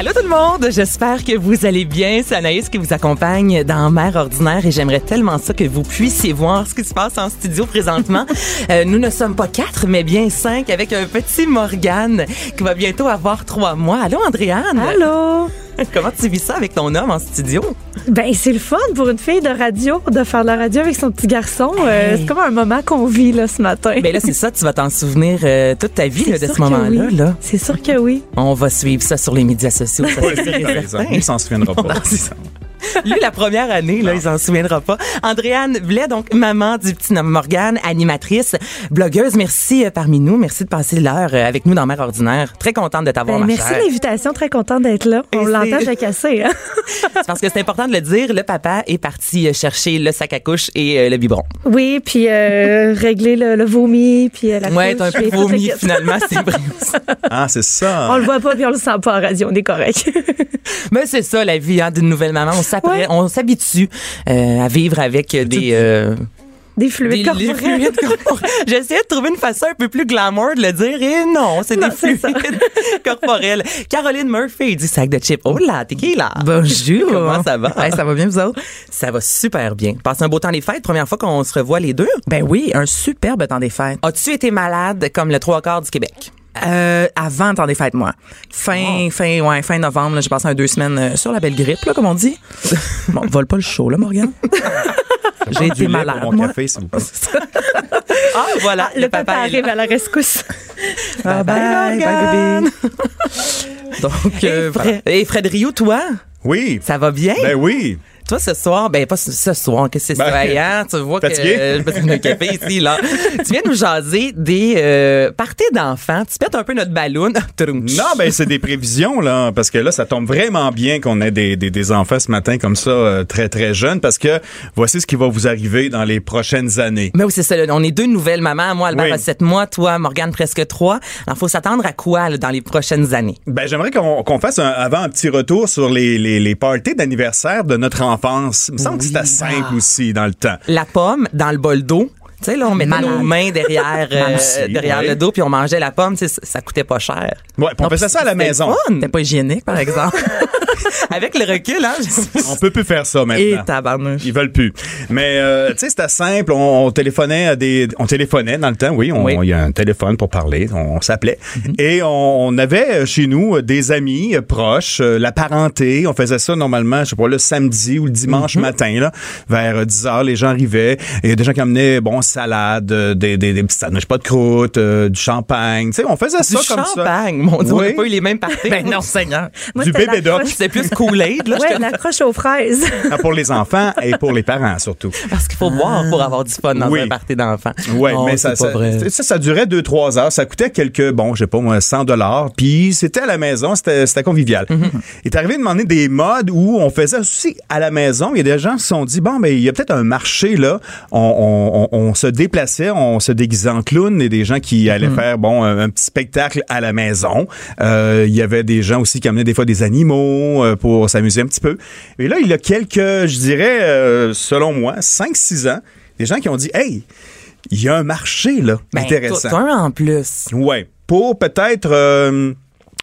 Allô tout le monde, j'espère que vous allez bien. C'est Anaïs qui vous accompagne dans Mère ordinaire et j'aimerais tellement ça que vous puissiez voir ce qui se passe en studio présentement. Euh, nous ne sommes pas quatre, mais bien cinq avec un petit Morgane qui va bientôt avoir trois mois. Allô Andréane? Allô? Comment tu vis ça avec ton homme en studio? Ben, c'est le fun pour une fille de radio de faire de la radio avec son petit garçon. Euh, c'est comme un moment qu'on vit là, ce matin. Ben là, c'est ça, tu vas t'en souvenir euh, toute ta vie là, de ce moment-là. oui. Là. C'est sûr que oui. On va suivre ça sur les médias sociaux. ça, c'est certain. Il s'en souviendra pas. Non. Lui, la première année, là, il s'en souviendra pas. Andréane Blais, donc maman du petit nom Morgane, animatrice, blogueuse. Merci euh, parmi nous. Merci de passer l'heure euh, avec nous dans Mère Ordinaire. Très contente de t'avoir, Ben, ma merci chère. de l'invitation. Très contente d'être là. Et On l'entend, j'ai cassé. Hein? C'est parce que c'est important de le dire. Le papa est parti euh, chercher le sac à couche et euh, le biberon. Oui, puis euh, régler le, le vomi, puis euh, la Ouais, t'as un peu vomi finalement, c'est vrai. Ah, c'est ça. On le voit pas, puis on le sent pas en radio. On est correct. Mais c'est ça la vie hein, d'une nouvelle maman. On. On s'habitue euh, à vivre avec des euh, Des des fluides des corporels. J'essayais de trouver une façon un peu plus glamour de le dire et non, c'est des fluides corporels. Caroline Murphy du sac de chips. Oh là, t'es qui là? Bonjour. Comment ça va? Hey, ça va bien, vous autres? Ça va super bien. Passe un beau temps des fêtes. Première fois qu'on se revoit les deux? Ben oui, un superbe temps des fêtes. As-tu été malade comme le trois quarts du Québec? Euh, avant le temps des fêtes, moi. Fin, fin, ouais, fin novembre, j'ai passé un deux semaines euh, sur la belle grippe, là, comme on dit. bon, vole pas le show, là, Morgan. j'ai été malade, pour mon moi. café, s'il vous plaît. Ah, voilà. Le papa est là. arrive à la rescousse. Ah, Bye, bye, bye, Morgane. bébé. Donc, Et, euh, voilà. Et Fred Rio, toi, Oui. ça va bien? Ben oui. Toi, ce soir, ben pas ce, soir, que c'est Ben, hein? Tu vois fatigué? que euh, je me suis un café ici, là. tu viens nous jaser des euh, parties d'enfants. Tu pètes un peu notre ballon. Non, ben c'est des prévisions là, parce que là, ça tombe vraiment bien qu'on ait des, des, des enfants ce matin comme ça, euh, très très jeunes, parce que voici ce qui va vous arriver dans les prochaines années. Mais oui, c'est ça. là. On est deux nouvelles mamans. Moi, Albert Oui. a 7 mois. Toi, Morgane, presque 3. Alors, faut s'attendre à quoi là, dans les prochaines années? Ben j'aimerais qu'on fasse un, avant un petit retour sur les, les, les parties d'anniversaire de notre enfance. Il me semble que c'était simple aussi dans le temps. La pomme dans le bol d'eau. Tu sais, là, on mettait Malade. nos mains derrière, euh, Merci, derrière ouais. le dos, puis on mangeait la pomme. Tu sais, Ça, ça coûtait pas cher. Ouais, puis on faisait ça à la maison. C'était pas hygiénique, par exemple. Avec le recul, hein? On peut plus faire ça Et maintenant. tabarnouche. Ils veulent plus. Mais euh, tu sais, c'était simple. On, on téléphonait à des, on téléphonait dans le temps. Oui, on- Oui. il y a un téléphone pour parler. On, on s'appelait et on, on avait euh, chez nous des amis proches, euh, la parenté. On faisait ça normalement, je sais pas, le samedi ou le dimanche matin là, vers euh, 10 heures. Les gens arrivaient. Et il y a des gens qui amenaient bon salade, euh, des des, des petits sandwichs pas de croûte, euh, du champagne. Tu sais, on faisait Du ça comme ça. champagne. Mon Dieu, on Oui. n'a pas eu les mêmes parties. Ben non, Seigneur. Moi, Du bébé croche- C'était plus Kool-Aid, là. je Ouais, te- la croche aux fraises. Ah, pour les enfants et pour les parents surtout. Parce qu'il faut boire pour avoir du fun dans Oui. un party d'enfants. Ouais, Oh, mais ça, pas ça, vrai. ça, ça durait deux, trois heures. Ça coûtait quelques, bon, je sais pas moi, 100 dollars. Puis c'était à la maison, c'était c'était convivial. Mm-hmm. Il est arrivé de demander des modes où on faisait aussi à la maison. Il y a des gens qui se sont dit, bon, ben, il y a peut-être un marché, là. On, on, on, on se déplaçait, on se déguisait en clown et des gens qui allaient Mm-hmm. faire, bon, un, un petit spectacle à la maison. Euh, il y avait des gens aussi qui amenaient des fois des animaux euh, pour s'amuser un petit peu. Et là, il y a quelques, je dirais, euh, selon moi, 5-6 ans, des gens qui ont dit, hey, il y a un marché, là, Ben, intéressant. un en plus. Ouais. Pour peut-être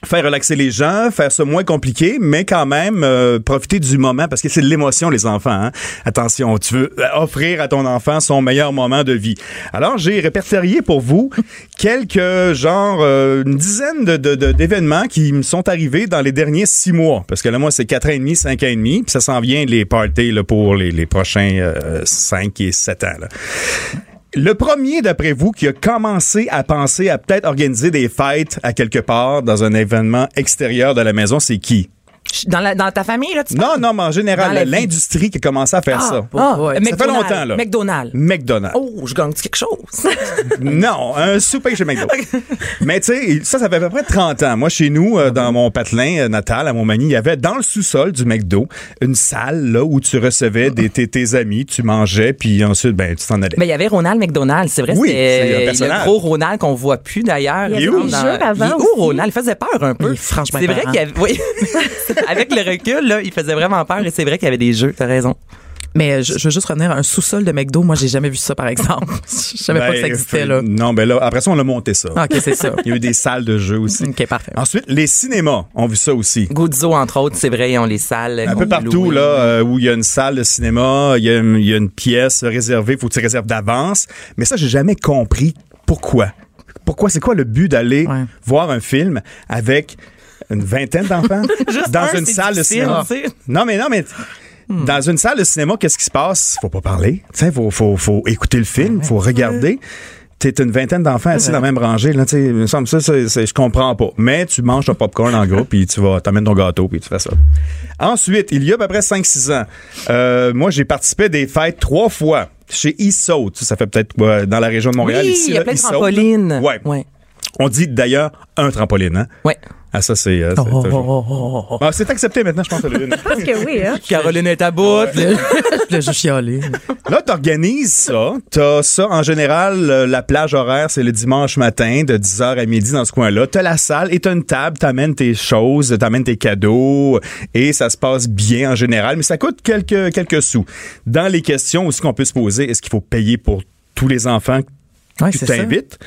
faire relaxer les gens, faire ça moins compliqué, mais quand même euh, profiter du moment parce que c'est de l'émotion les enfants. hein. Attention, tu veux offrir à ton enfant son meilleur moment de vie. Alors j'ai répertorié pour vous quelques genre euh, une dizaine de- d'événements qui me sont arrivés dans les derniers six mois parce que là moi c'est quatre ans et demi, cinq ans et demi, puis ça s'en vient les parties là, pour les, les prochains euh, cinq et sept ans. Là. Le premier, d'après vous, qui a commencé à penser à peut-être organiser des fêtes à quelque part dans un événement extérieur de la maison, c'est qui? Dans, la- dans ta famille, là, tu Non, non, mais en Dans général, la l'industrie qui a commencé à faire Ah, ça. ah, Ouais. Ça fait McDonald's. longtemps, là. McDonald's. McDonald's. Oh, je gagne quelque chose? Non, un souper chez McDo. Mais tu sais, ça, ça fait à peu près 30 ans. Moi, chez nous, euh, dans mon patelin euh, natal, à Montmagny, il y avait dans le sous-sol du McDo une salle là où tu recevais des, tes, tes amis, tu mangeais, puis ensuite, ben, tu t'en allais. Mais il y avait Ronald McDonald, c'est vrai, Oui, c'est un personnage. le gros Ronald qu'on voit plus d'ailleurs. Il y avait des jeux avant Il où. Ronald? Il faisait peur un peu. Franchement C'est vrai qu'il y avait, oui. Avec le recul, là, il faisait vraiment peur et c'est vrai qu'il y avait des jeux, t'as raison. Mais euh, je, je veux juste revenir à un sous-sol de McDo. Moi, j'ai jamais vu ça, par exemple. Je savais pas que ça Ben, existait, là. Non, ben là, après ça, on a monté ça. Ah, OK, c'est ça. Il y a eu des salles de jeux aussi. OK, parfait. Ensuite, les cinémas ont vu ça aussi. Guzzo, entre autres, c'est vrai, ils ont les salles. Un peu partout, là, euh, où il y a une salle de cinéma, il y a une, il y a une pièce réservée, faut que tu réserves d'avance. Mais ça, j'ai jamais compris pourquoi. Pourquoi? C'est quoi le but d'aller Ouais. voir un film avec une vingtaine d'enfants? Dans un, une salle de cinéma? Non, mais non, mais dans une salle de cinéma, qu'est-ce qui se passe? Faut pas parler. Sais, faut, faut, faut écouter le film, faut regarder. T'es une vingtaine d'enfants assis dans la même rangée, là, tu sais, il me semble ça, je comprends pas. Mais tu manges ton popcorn en groupe, puis tu vas, t'amènes ton gâteau, puis tu fais ça. Ensuite, il y a à peu près 5-6 ans, euh, moi, j'ai participé à des fêtes trois fois chez Issault. Ça fait peut-être euh, dans la région de Montréal. Oui, ici, il y a là, plein de Issault. trampolines. Ouais. Ouais. On dit d'ailleurs un trampoline, hein? Ouais. Ah, ça, c'est... euh, c'est Oh, oh, oh, oh, oh. Ah, c'est accepté maintenant, je pense une. Parce que oui, hein. Caroline est à bout. Je l'ai juste chialé. Là, t'organises ça. T'as ça, en général, euh, la plage horaire, c'est le dimanche matin, de 10h à midi dans ce coin-là. T'as la salle et t'as une table, t'amènes tes choses, t'amènes tes cadeaux, et ça se passe bien en général, mais ça coûte quelques, quelques sous. Dans les questions aussi qu'on peut se poser, est-ce qu'il faut payer pour tous les enfants Ouais, tu t'invites.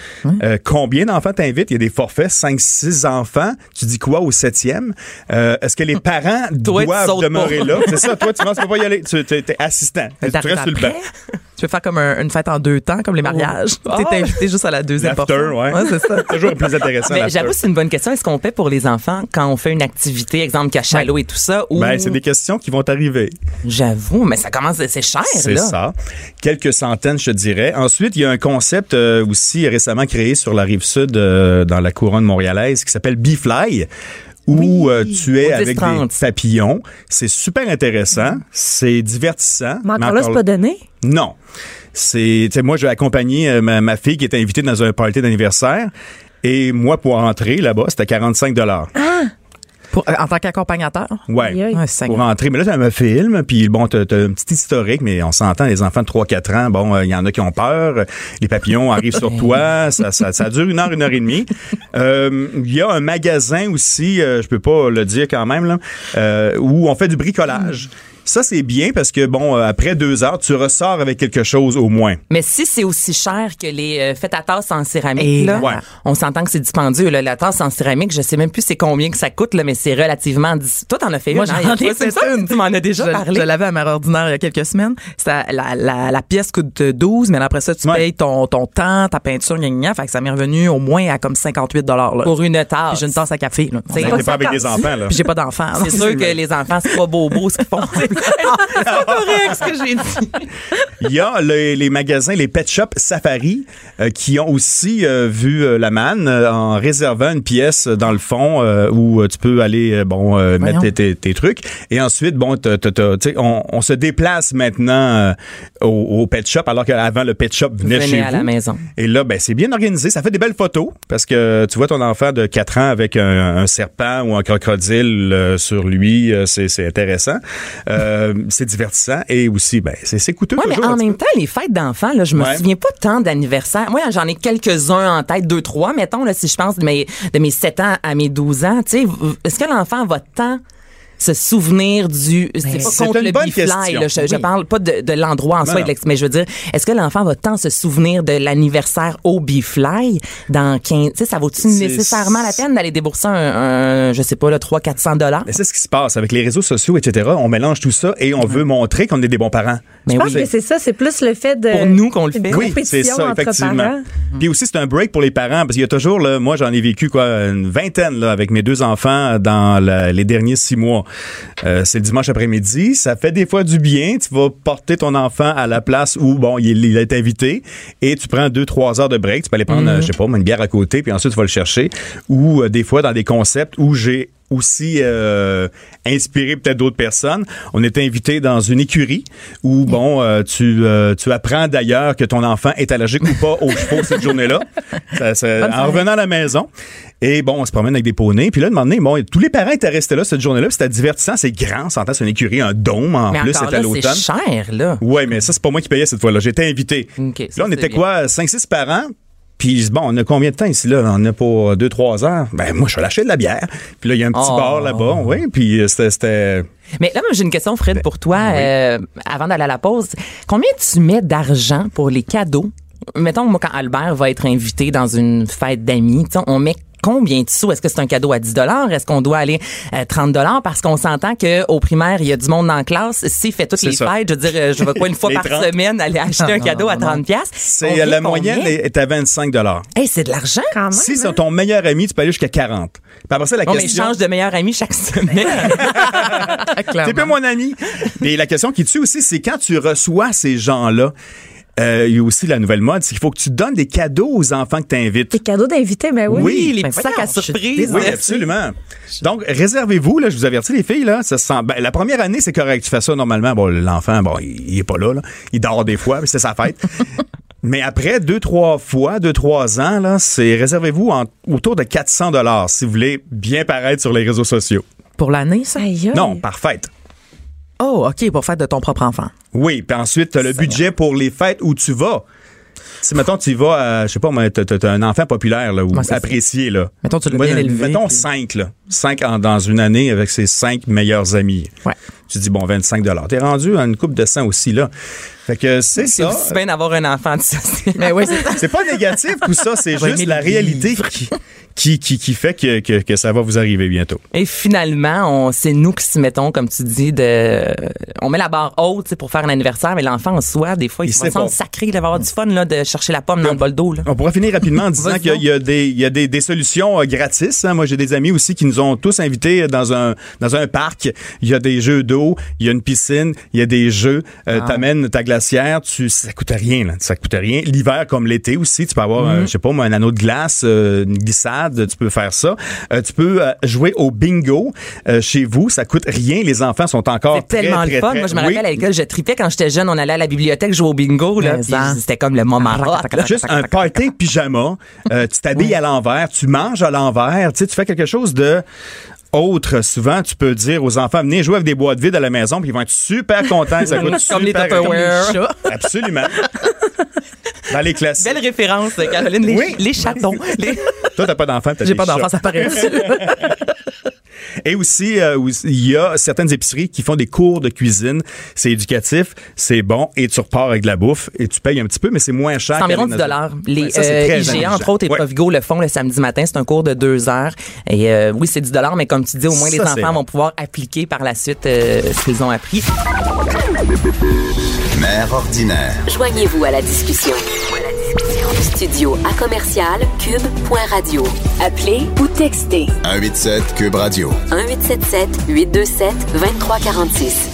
Euh, combien d'enfants t'invites? Il y a des forfaits, 5, 6 enfants. Tu dis quoi au septième? Euh, Est-ce que les parents Toi, tu doivent demeurer pas. là? C'est ça, toi, tu penses tu peux pas y aller? Tu es assistant. Tu restes sur le banc. Tu peux faire comme un- une fête en deux temps, comme les mariages? T'es invité juste à la deuxième portion. ouais. c'est ça. Toujours plus intéressant. Mais j'avoue, c'est une bonne question. Est-ce qu'on paie pour les enfants quand on fait une activité, exemple cachalot et tout ça? Ou... Ben, c'est des questions qui vont arriver. J'avoue, mais ça commence, c'est cher, C'est ça. Quelques centaines, je te dirais. Ensuite, il y a un concept euh, aussi récemment créé sur la rive sud, euh, dans la couronne montréalaise, qui s'appelle Bee-Fly où euh, tu es avec des 10-30. papillons. C'est super intéressant, c'est divertissant. Mais encore là, c'est pas donné? Non. C'est, moi, j'ai accompagné ma, ma fille qui était invitée dans un party d'anniversaire. Et moi, pour entrer là-bas, c'était 45 dollars. Pour- euh, en tant qu'accompagnateur? C'est Pour rentrer. Mais là, tu un film, puis bon, t'as t'as un petit historique, mais on s'entend, les enfants de 3-4 ans, bon, euh, il y en a qui ont peur, les papillons arrivent sur toi, ça, ça, ça dure une heure, une heure et demie. Euh, Il y a un magasin aussi, euh, je peux pas le dire quand même, là, euh, où on fait du bricolage. Ça, c'est bien parce que, bon, euh, après deux heures, tu ressors avec quelque chose au moins. Mais si c'est aussi cher que les euh, fêtes à tasse en céramique, là, ouais. on s'entend que c'est dispendieux. Là. La tasse en céramique, je sais même plus c'est combien que ça coûte, là, mais c'est relativement... dis- Toi, t'en as fait Moi, une. hein? j'en ai Toi, c'est fait ça? une. Tu m'en as déjà je, parlé. je l'avais à mère ordinaire il y a quelques semaines. C'était la, la, la pièce coûte 12, mais après ça, tu Ouais. payes ton, ton temps, ta peinture, gna, gna. Fait que ça m'est revenu au moins à comme 58 là. Pour une Puis tasse. j'ai une tasse à café. Là. C'est T'es pas pas avec des enfants, là. J'ai pas d'enfant. C'est sûr que les enfants, c'est pas bobo ce qu'ils font. C'est pas correct ce que j'ai dit? Il y a le- les magasins, les pet shops Safari, euh, qui ont aussi euh, vu euh, la manne en réservant une pièce dans le fond où tu peux aller bon mettre tes, tes- tes trucs. Et ensuite, bon, t'as- t'as- t'as- tu sais, on, on se déplace maintenant au, au pet shop alors qu'avant le pet shop venait Venez chez à vous. la maison. Et là, ben c'est bien organisé. Ça fait des belles photos parce que tu vois ton enfant de 4 ans avec un, un serpent ou un crocodile sur lui. c'est c'est intéressant. Euh, c'est divertissant et aussi, ben c'est coûteux Ouais, mais toujours. en même temps, les fêtes d'enfants, là, je me Ouais. souviens pas tant d'anniversaires. Moi, j'en ai quelques-uns en tête, deux, trois, mettons, là, si je pense de mes, de mes 7 ans à mes 12 ans. Tu sais, est-ce que l'enfant va tant se souvenir du c'est pas contre le bonne là, je, je Oui. parle pas de, de l'endroit en soi mais je veux dire est-ce que l'enfant va tant se souvenir de l'anniversaire au bifly dans 15 tu sais ça vaut-tu nécessairement la peine d'aller débourser un, un je sais pas là 3 400 dollars? Mais c'est ce qui se passe avec les réseaux sociaux, etc. On mélange tout ça et on veut montrer qu'on est des bons parents. mais Je oui pense que c'est ça, c'est plus le fait de. Pour nous qu'on le fait. Oui, c'est ça, effectivement. Puis aussi, c'est un break pour les parents parce qu'il y a toujours, là, moi, j'en ai vécu quoi, une vingtaine là, avec mes deux enfants dans la- les derniers six mois. Euh, c'est le dimanche après-midi. Ça fait des fois du bien. Tu vas porter ton enfant à la place où, bon, il, il est invité et tu prends deux, trois heures de break. Tu peux aller prendre, euh, je sais pas, une bière à côté, puis ensuite tu vas le chercher. Ou euh, des fois dans des concepts où j'ai aussi euh, inspiré peut-être d'autres personnes. On était invité dans une écurie où bon euh, tu euh, tu apprends d'ailleurs que ton enfant est allergique ou pas aux chevaux cette journée-là. Ça- ça- en revenant à la maison. Et bon, on se promène avec des poneys. Puis là, de moment donné, bon, tous les parents étaient restés là cette journée-là. C'était divertissant, c'est grand. S'entend, c'est une écurie, un dôme en Mais plus, c'était à l'automne. c'est cher, là. Ouais, mais ça, c'est pas moi qui payais cette fois-là. J'étais invité. Là, on était bien. quoi? 5-6 parents? Puis bon, on a combien de temps ici, là? On a pour 2-3 heures. Ben, moi, je suis allé acheter de la bière. Puis là, il y a un petit Oh. bar là-bas. Oui, puis euh, c'était... Mais là, moi, j'ai une question, Fred, Ben, pour toi, euh, avant d'aller à la pause. Combien tu mets d'argent pour les cadeaux? Mettons, moi, quand Albert va être invité dans une fête d'amis, on met combien de sous? Est-ce que c'est un cadeau à 10 Est-ce qu'on doit aller à 30 Parce qu'on s'entend qu'au primaire, il y a du monde la classe. S'il fait toutes C'est les ça. fêtes, je veux dire, euh, je vais quoi une fois par 30. semaine aller acheter un cadeau à 30 C'est la moyenne est à 25 Hey, c'est de l'argent. Quand même. Si hein? c'est ton meilleur ami, tu peux aller jusqu'à 40. Puis après ça, la On mais question... change de meilleur ami chaque semaine. T'es pas mon ami. Mais la question qui tue aussi, c'est quand tu reçois ces gens-là, euh, il y a aussi la nouvelle mode, c'est qu'il faut que tu donnes des cadeaux aux enfants que tu invites. Des cadeaux d'invités, ben oui. Oui. les Ben petits sacs à surprise. Oui, absolument. Donc, réservez-vous, là, je vous avertis, les filles, là, ça se sent, ben, la première année, c'est correct. Tu fais ça normalement. Bon, l'enfant, bon, il, il est pas là, là. Il dort des fois, mais c'est sa fête. mais après deux, trois fois, deux, trois ans, là, c'est, réservez-vous en- autour de 400 dollars si vous voulez bien paraître sur les réseaux sociaux. Pour l'année, ça? Aïe. Non, par fête. Oh, OK, pour faire de ton propre enfant. Oui, puis ensuite, le budget pour les fêtes où tu vas. Si, mettons, tu y vas, à, je sais pas, t'as, un enfant populaire, là, ou ça. apprécié, là. Mettons, tu l'as bien élevé, Mettons puis- cinq, là. Cinq en- dans une année avec ses cinq meilleurs amis. Ouais. Tu dis, bon, 25 T'es rendu à une coupe de 100 aussi, là. Fait que c'est C'est ça. aussi bien d'avoir un enfant de social. Mais oui, c'est C'est pas négatif, tout ça. C'est juste la réalité qui, qui, qui, qui fait que, que, que ça va vous arriver bientôt. Et finalement, c'est nous qui se mettons, comme tu dis, de, on met la barre haute pour faire un anniversaire, mais l'enfant en soi, des fois, il, Il se sent sacré, il va avoir du fun là, de chercher la pomme dans le bol d'eau. Là. On pourra finir rapidement en disant qu'il y a- des, il y a des, des solutions euh, gratis. hein. Moi, j'ai des amis aussi qui nous ont tous invités dans un, dans un parc. Il y a des jeux d'eau, il y a une piscine, il y a des jeux. Euh, T'amènes ta tu, ça coûte rien, là. Ça coûte rien. L'hiver comme l'été aussi, tu peux avoir, euh, je sais pas, un anneau de glace, euh, une glissade, tu peux faire ça. Euh, tu peux euh, jouer au bingo euh, chez vous. Ça coûte rien. Les enfants sont encore C'est très, tellement très, le fun. très- Moi, je me Oui. rappelle à l'école, je tripais quand j'étais jeune. On allait à la bibliothèque jouer au bingo. Là, c'était comme le moment. hot, là. Juste un party pyjama. Euh, tu t'habilles à l'envers, tu manges à l'envers, tu sais, tu fais quelque chose de autre. Souvent, tu peux dire aux enfants, venez jouer avec des boîtes vides à la maison, puis ils vont être super contents. Ça coûte Comme super. Comme les chats. Absolument. Dans les classiques. Belle référence, Caroline. Les, Oui. les chatons. Les- Toi, t'as pas d'enfant, t'as J'ai pas d'enfant, ça paraît. Et aussi, euh, aussi, il y a certaines épiceries qui font des cours de cuisine. C'est éducatif, c'est bon, et tu repars avec de la bouffe, et tu payes un petit peu, mais c'est moins cher. C'est environ qu'aller 10 dans- dollars. Les Ouais, ça, euh, IGA, intelligent. entre autres, et Ouais. Provigo le font le samedi matin. C'est un cours de deux heures. Et euh, oui, c'est 10 dollars, mais comme tu dis, au moins Ça, les enfants vont pouvoir appliquer par la suite euh, ce qu'ils ont appris. Mère ordinaire. Joignez-vous à la discussion. Studio à commercial cube.radio. Appelez ou textez 187 Cube Radio. 1877 827 2346.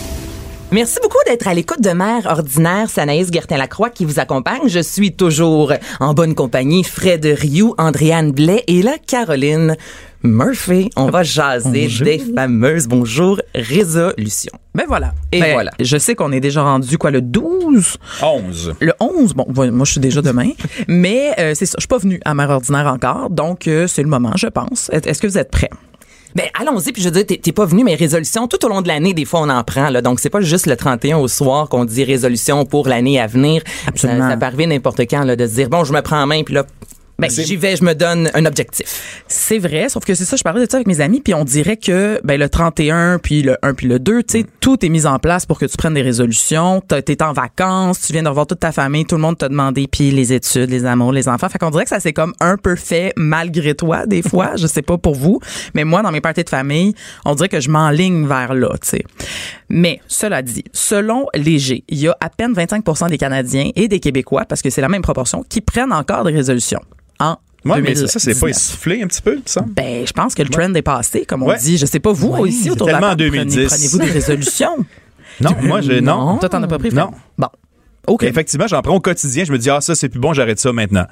Merci beaucoup d'être à l'écoute de Mère Ordinaire. C'est Anaïs Gertin-Lacroix qui vous accompagne. Je suis toujours en bonne compagnie. Fred Rioux, Andréane Blais et là, Caroline Murphy. On va jaser Bonjour. des fameuses bonjour résolutions. Ben voilà. Et Ben, voilà. Je sais qu'on est déjà rendu, quoi, le 12? 11. Le 11, bon, moi je suis déjà demain, mais euh, c'est ça, je suis pas venue à Mère Ordinaire encore, donc euh, c'est le moment, je pense. Est- Est-ce que vous êtes prêts? Ben allons-y puis je veux dire t'es- t'es pas venu mais résolutions tout au long de l'année des fois on en prend là donc c'est pas juste le 31 au soir qu'on dit résolution pour l'année à venir Absolument. ça, ça peut arriver n'importe quand là de se dire bon je me prends en main puis là ben, j'y vais je me donne un objectif C'est vrai, sauf que c'est ça, je parlais de ça avec mes amis, puis on dirait que ben, le 31, puis le 1, puis le 2, tu sais, tout est mis en place pour que tu prennes des résolutions. T'es en vacances, tu viens de revoir toute ta famille, tout le monde t'a demandé, puis les études, les amours, les enfants. Fait qu'on dirait que ça s'est comme un peu fait malgré toi, des fois. je sais pas pour vous, mais moi, dans mes parties de famille, on dirait que je m'enligne vers là, tu sais. Mais, cela dit, selon Léger, il y a à peine 25% des Canadiens et des Québécois, parce que c'est la même proportion, qui prennent encore des résolutions en Ouais, mais 2019. ça, c'est pas essoufflé un petit peu, ça? Ben, je pense que le trend est passé, comme on Ouais. dit. Je sais pas, vous, Ouais, ici, autour de la table, en prenez- 2010. Prenez-vous des résolutions? Non, moi, je, non. Toi, t'en as pas pris? Non. Bon. OK. Effectivement, j'en prends au quotidien. Je me dis, ah, ça, c'est plus bon, j'arrête ça maintenant.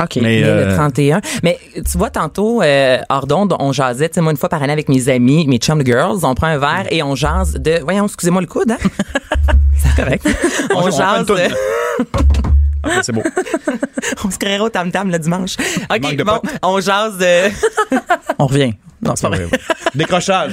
OK. Mais, euh, le 31. Mais tu vois, tantôt, euh, hors d'onde, on jasait, tu sais, moi, une fois par année avec mes amis, mes chum girls, on prend un verre et on jase de... Voyons, excusez-moi le coude, hein? C'est correct. on, on jase... toune. c'est beau. on se créera au tam-tam le dimanche. OK, bon, on jase de... On revient. Non, c'est pas vrai. Décrochage.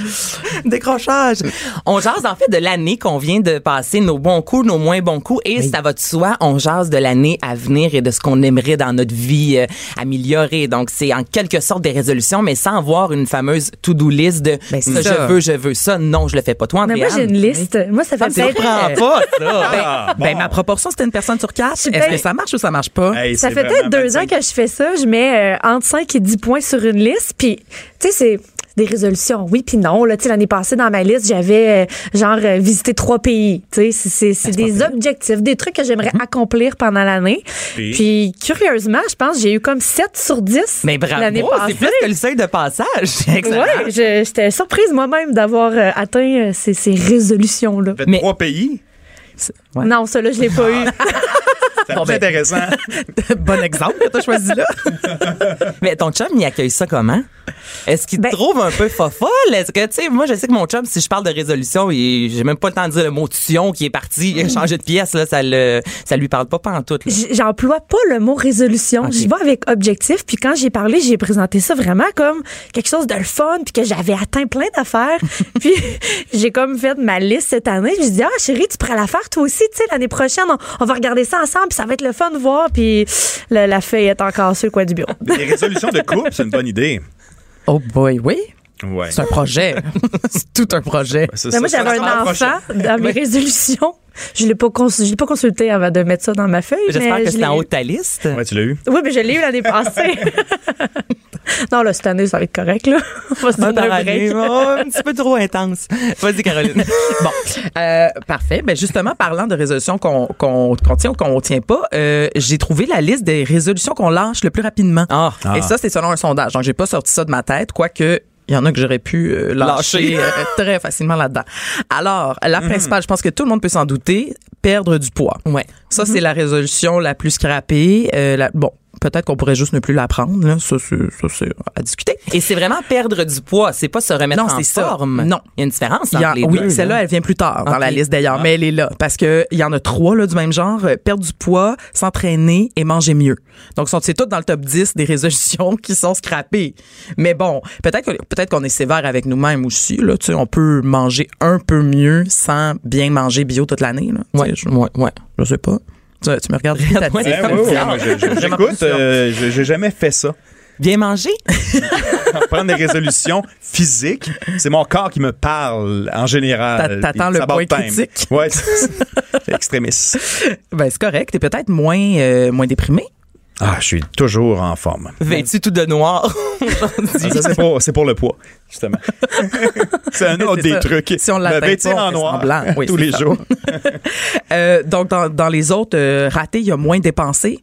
Décrochage. On jase en fait de l'année qu'on vient de passer, nos bons coups, nos moins bons coups, et ça va de soi, on jase de l'année à venir et de ce qu'on aimerait dans notre vie euh, améliorer. Donc c'est en quelque sorte des résolutions, mais sans avoir une fameuse to-do list de Ben, ça, ça. je veux, je veux ça. Non, je le fais pas. Toi, Mais moi, j'ai une liste. Moi, ça fait Ça peut-être. surprend pas, ça. Ah, Ben, bon. ma proportion, c'était une personne sur quatre. Est-ce que ça marche ou ça marche pas? Hey, Ça fait peut-être deux ans 25. que je fais ça. Je mets euh, entre 5 et 10 points sur une liste. Puis, tu sais, c'est des résolutions. Oui, puis non. Là, tu sais, l'année passée, dans ma liste, j'avais euh, genre euh, visité trois pays. Tu sais, c'est- c'est c'est des objectifs, des trucs que j'aimerais accomplir pendant l'année. Puis? Puis, curieusement, je pense que j'ai eu comme 7 sur 10 Mais bravo, l'année c'est passée. plus que le seuil de passage. Je- j'étais surprise moi-même d'avoir euh, atteint ces, ces résolutions-là. Mais- trois pays? Ouais. Non, ça là, je l'ai pas eu. C'est Bon, ben- intéressant. bon exemple que t'as choisi là. Mais ton chum, il accueille ça comment? Est-ce qu'il Ben- te trouve un peu fofolle? Est-ce que, tu sais, moi, je sais que mon chum, si je parle de résolution, j'ai même pas le temps de dire le mot tuition qui est parti, il a changé de pièce, là, ça le, ça lui parle pas pantoute, là. J- J'emploie pas le mot résolution. Ok. J'y vais avec objectif. Puis quand j'ai parlé, j'ai présenté ça vraiment comme quelque chose de le fun, puis que j'avais atteint plein d'affaires. puis j'ai comme fait ma liste cette année. Je me dis ah chérie, tu pourrais la faire toi aussi. Tu sais l'année prochaine, on, on va regarder ça ensemble, puis ça va être le fun de voir. Puis la, la feuille est encore sur le coin du bureau. Des résolutions de couple, c'est une bonne idée. Oh boy, oui. Ouais. C'est un projet. c'est tout un projet. C'est Mais moi, j'avais un enfant dans mes résolutions. Je l'ai pas cons- je l'ai pas consulté avant de mettre ça dans ma feuille. J'espère que je c'est en haut de ta liste. Ouais, tu l'as eu. Oui, mais je l'ai eu l'année passée. non, là, cette année, ça va être correct, là. On va se par un année, oh, un petit peu trop intense. Vas-y, Caroline. Bon, euh, parfait. Ben justement, parlant de résolutions qu'on qu'on qu'on tient ou qu'on tient pas, euh, j'ai trouvé la liste des résolutions qu'on lâche le plus rapidement. Ah. Et ça, c'est selon un sondage. Donc, j'ai pas sorti ça de ma tête, quoique il y en a que j'aurais pu euh, lâcher, Lâcher. euh, très facilement là-dedans. Alors, la principale, je pense que tout le monde peut s'en douter, perdre du poids. Ouais. Ça, c'est la résolution la plus scrappée. Euh, la- bon, peut-être qu'on pourrait juste ne plus la prendre. Là. Ça, c'est ça, c'est à discuter. Et c'est vraiment perdre du poids, c'est pas se remettre Non, en c'est ça. forme. Non. Il y a une différence entre les oui, deux. celle-là, là. elle vient plus tard dans la liste d'ailleurs, mais elle est là parce que il y en a trois là du même genre euh, perdre du poids, s'entraîner et manger mieux. Donc sont- c'est tout dans le top 10 des résolutions qui sont scrappées. Mais bon, peut-être que- peut-être qu'on est sévère avec nous-mêmes aussi là, tu sais, on peut manger un peu mieux sans bien manger bio toute l'année là. Tu Ouais, sais, je, ouais, ouais. je sais pas. Tu, tu me regardes. Eh, ça. moi, je- je- Vraiment J'écoute, euh, j'ai jamais fait ça. Bien manger? Prendre des résolutions physiques, c'est mon corps qui me parle en général. T'a- t'attends le point time. critique. Ouais, c'est c'est extrémiste. Ben c'est correct, t'es peut-être moins euh, moins déprimé. Ah, je suis toujours en forme. Vêtu tout de noir. Ah, ça, c'est pour, le poids, justement. c'est un autre des ça. trucs. Si on l'atteint vêtir en noir semblant. Oui, tous les ça. jours. Euh, donc dans, dans les autres euh, ratés, il y a moins dépensé.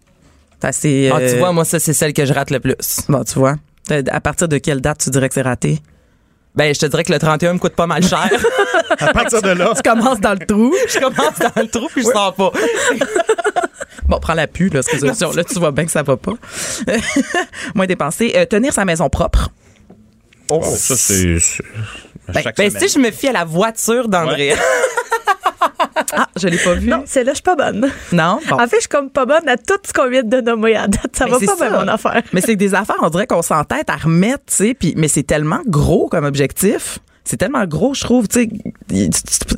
Ah, tu euh, vois, moi, ça, c'est celle que je rate le plus. Bon, tu vois. À partir de quelle date tu dirais que c'est raté? Ben, je te dirais que le 31 me coûte pas mal cher. À partir de là, Tu commences dans le trou. je commence dans le trou puis je sors pas. Bon, prends la pu, là, cette résolution. Là, tu vois bien que ça va pas. moins dépensé. Euh, tenir sa maison propre. oh, ça, c'est. Ben, semaine. si je me fie à la voiture d'André. Ah, je l'ai pas vu. Non, celle-là, je suis pas bonne. Non? Bon. En fait, je suis comme pas bonne à tout ce qu'on vient de nommer à date. Ça Mais va pas bien, mon affaire. Mais c'est des affaires, on dirait qu'on s'entête à remettre, tu sais, puis mais c'est tellement gros comme objectif. C'est tellement gros, je trouve, tu sais. Tu, tu-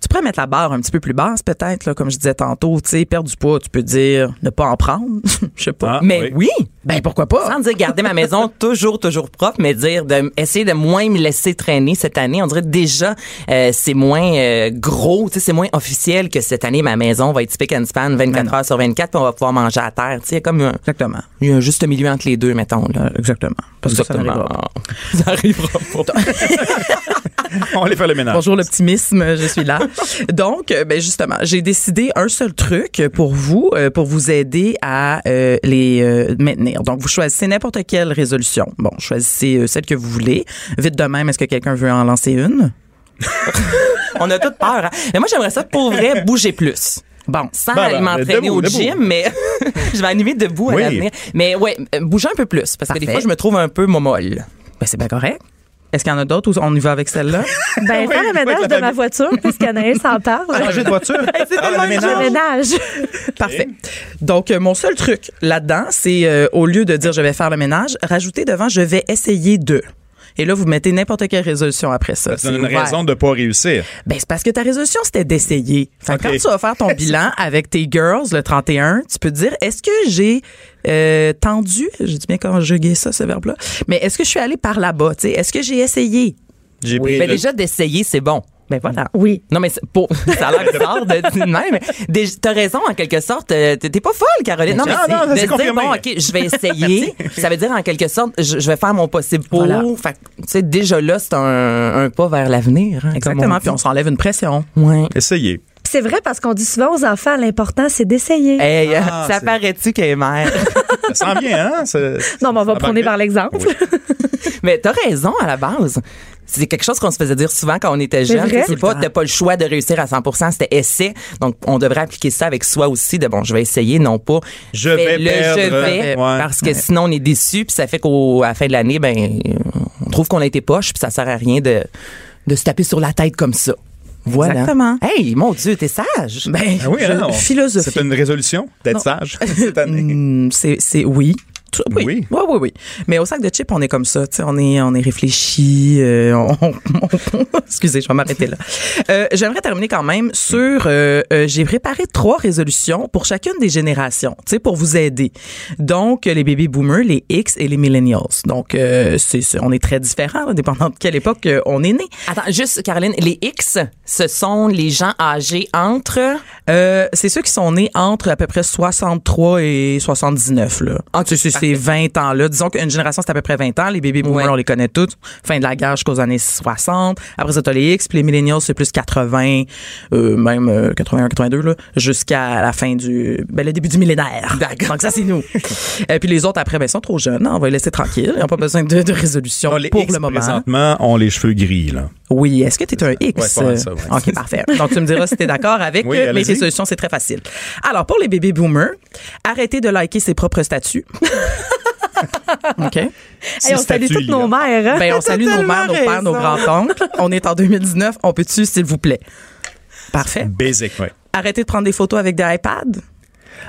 tu pourrais mettre la barre un petit peu plus basse, peut-être, là, comme je disais tantôt, tu sais, perdre du poids, tu peux dire ne pas en prendre. Je sais pas. Ah, Mais oui. Ben, pourquoi pas? Sans dire garder ma maison toujours, toujours propre, mais dire de essayer de moins me laisser traîner cette année. On dirait déjà euh, c'est moins euh, gros, tu sais, c'est moins officiel que cette année ma maison va être spick and span 24 Ben heures sur 24 puis on va pouvoir manger à terre. Tu sais, il y a comme un, Exactement. il y a un juste milieu entre les deux, mettons. Là. Exactement. Parce que ça n'arrivera pas. Ça arrivera pas. On aller faire le ménage. Bonjour l'optimisme, je suis là. Donc, euh, ben justement, j'ai décidé un seul truc pour vous, euh, pour vous aider à euh, les euh, maintenir. Donc, vous choisissez n'importe quelle résolution. Bon, choisissez euh, celle que vous voulez. Vite de même, est-ce que quelqu'un veut en lancer une? On a toute peur. hein. Mais moi, j'aimerais ça pour vrai bouger plus. Bon, sans Ben, aller ben, m'entraîner au debout. gym, mais je vais animer debout à l'avenir. Mais ouais, euh, bouger un peu plus, parce que des fois, je me trouve un peu momolle. Ben, c'est bien correct. Est-ce qu'il y en a d'autres ou on y va avec celle-là? Ben, faire le ménage de famille. ma voiture, puisqu'Anaïs s'en parle. Changer de voiture? Ah, le Le ménage. ménage. Parfait. Donc, euh, mon seul truc là-dedans, c'est euh, au lieu de dire je vais faire le ménage, rajouter devant je vais essayer de. Et là, vous mettez n'importe quelle résolution après ça. C'est une ouvert. raison de pas réussir. Ben, c'est parce que ta résolution, c'était d'essayer. Fait que Ok. Quand tu vas faire ton bilan avec tes girls le 31, tu peux te dire, est-ce que j'ai euh, tendu, j'ai dit bien conjugué ça, ce verbe-là, mais est-ce que je suis allée par là-bas? tu sais? Est-ce que j'ai essayé? J'ai Oui. pris Ben le- déjà, d'essayer, c'est bon. Ben voilà. Oui. Non, mais pour, ça a l'air bizarre de dire de même, t'as raison, en quelque sorte. euh, T'es pas folle, Caroline. Non, mais Non, c'est non, de dire, confirmé. bon, OK, je vais essayer. ça veut dire, en quelque sorte, je, je vais faire mon possible pour. Voilà. Fait que, tu sais, déjà là, c'est un, un pas vers l'avenir. hein, Exactement. Puis on s'enlève une pression. Ouais. Essayez. Puis C'est vrai parce qu'on dit souvent aux enfants, l'important, c'est d'essayer. Hey, euh, Ah, ça c'est- paraît-tu qu'elle est mère? Ça s'en vient, hein? Non, mais on va va par l'exemple. mais t'as raison, à la base. C'est quelque chose qu'on se faisait dire souvent quand on était C'est jeune. vrai? C'est pas, t'as pas le choix de réussir à 100%, c'était essai. Donc, on devrait appliquer ça avec soi aussi, de bon, je vais essayer, non pas. Je vais perdre. je vais, Ouais. parce que sinon on est déçu, puis ça fait qu'au à la fin de l'année, ben, on trouve qu'on a été poche, puis ça sert à rien de, de se taper sur la tête comme ça. Voilà. Exactement. Hey, mon Dieu, t'es sage. Ben, Ah oui, je- hein, philosophie. C'est une résolution d'être sage cette année. Hmm, c'est c'est oui. Tout- Oui. Oui. oui, oui, oui. Mais au sac de chips, on est comme ça. tu sais, On est, on est réfléchi. euh, on- on- excusez, je vais m'arrêter là. Euh, J'aimerais terminer quand même sur. euh, euh, J'ai préparé trois résolutions pour chacune des générations, tu sais, pour vous aider. Donc, les baby boomers, les X et les millennials. Donc, euh, c'est on est très différents, là, dépendant de quelle époque euh, on est né. Attends, juste, Caroline, les X, ce sont les gens âgés entre? Euh, c'est ceux qui sont nés entre à peu près 63 et 79 là. Ah, Tu sais, c'est ces 20 ans-là. Disons qu'une génération, c'est à peu près 20 ans. Les baby boomers, Ouais. on les connaît tous. Fin de la guerre jusqu'aux années 60. Après ça, t'as les X. Puis les millennials, c'est plus 80, euh, même euh, 81, 82, là, jusqu'à la fin du... Ben, le début du millénaire. D'accord. Donc ça, c'est nous. Et puis les autres, après, ben, ils sont trop jeunes. hein. On va les laisser tranquilles. Ils n'ont pas besoin de, de résolution Non, les pour X, le moment. présentement, ont les cheveux gris, là. Oui, est-ce que tu es un X? Ouais, ça, ouais. OK, parfait. Donc, tu me diras si tu es d'accord avec Oui, mes allez-y. résolutions, c'est très facile. Alors, pour les bébés boomers, arrêtez de liker ses propres statuts. OK? Hey, on salue toutes nos mères. Hein? Ben, on salue nos mères, nos pères, nos grands-oncles. On est en 2019. On peut-tu, s'il vous plaît? Parfait. Basic, oui. Arrêtez de prendre des photos avec des iPads.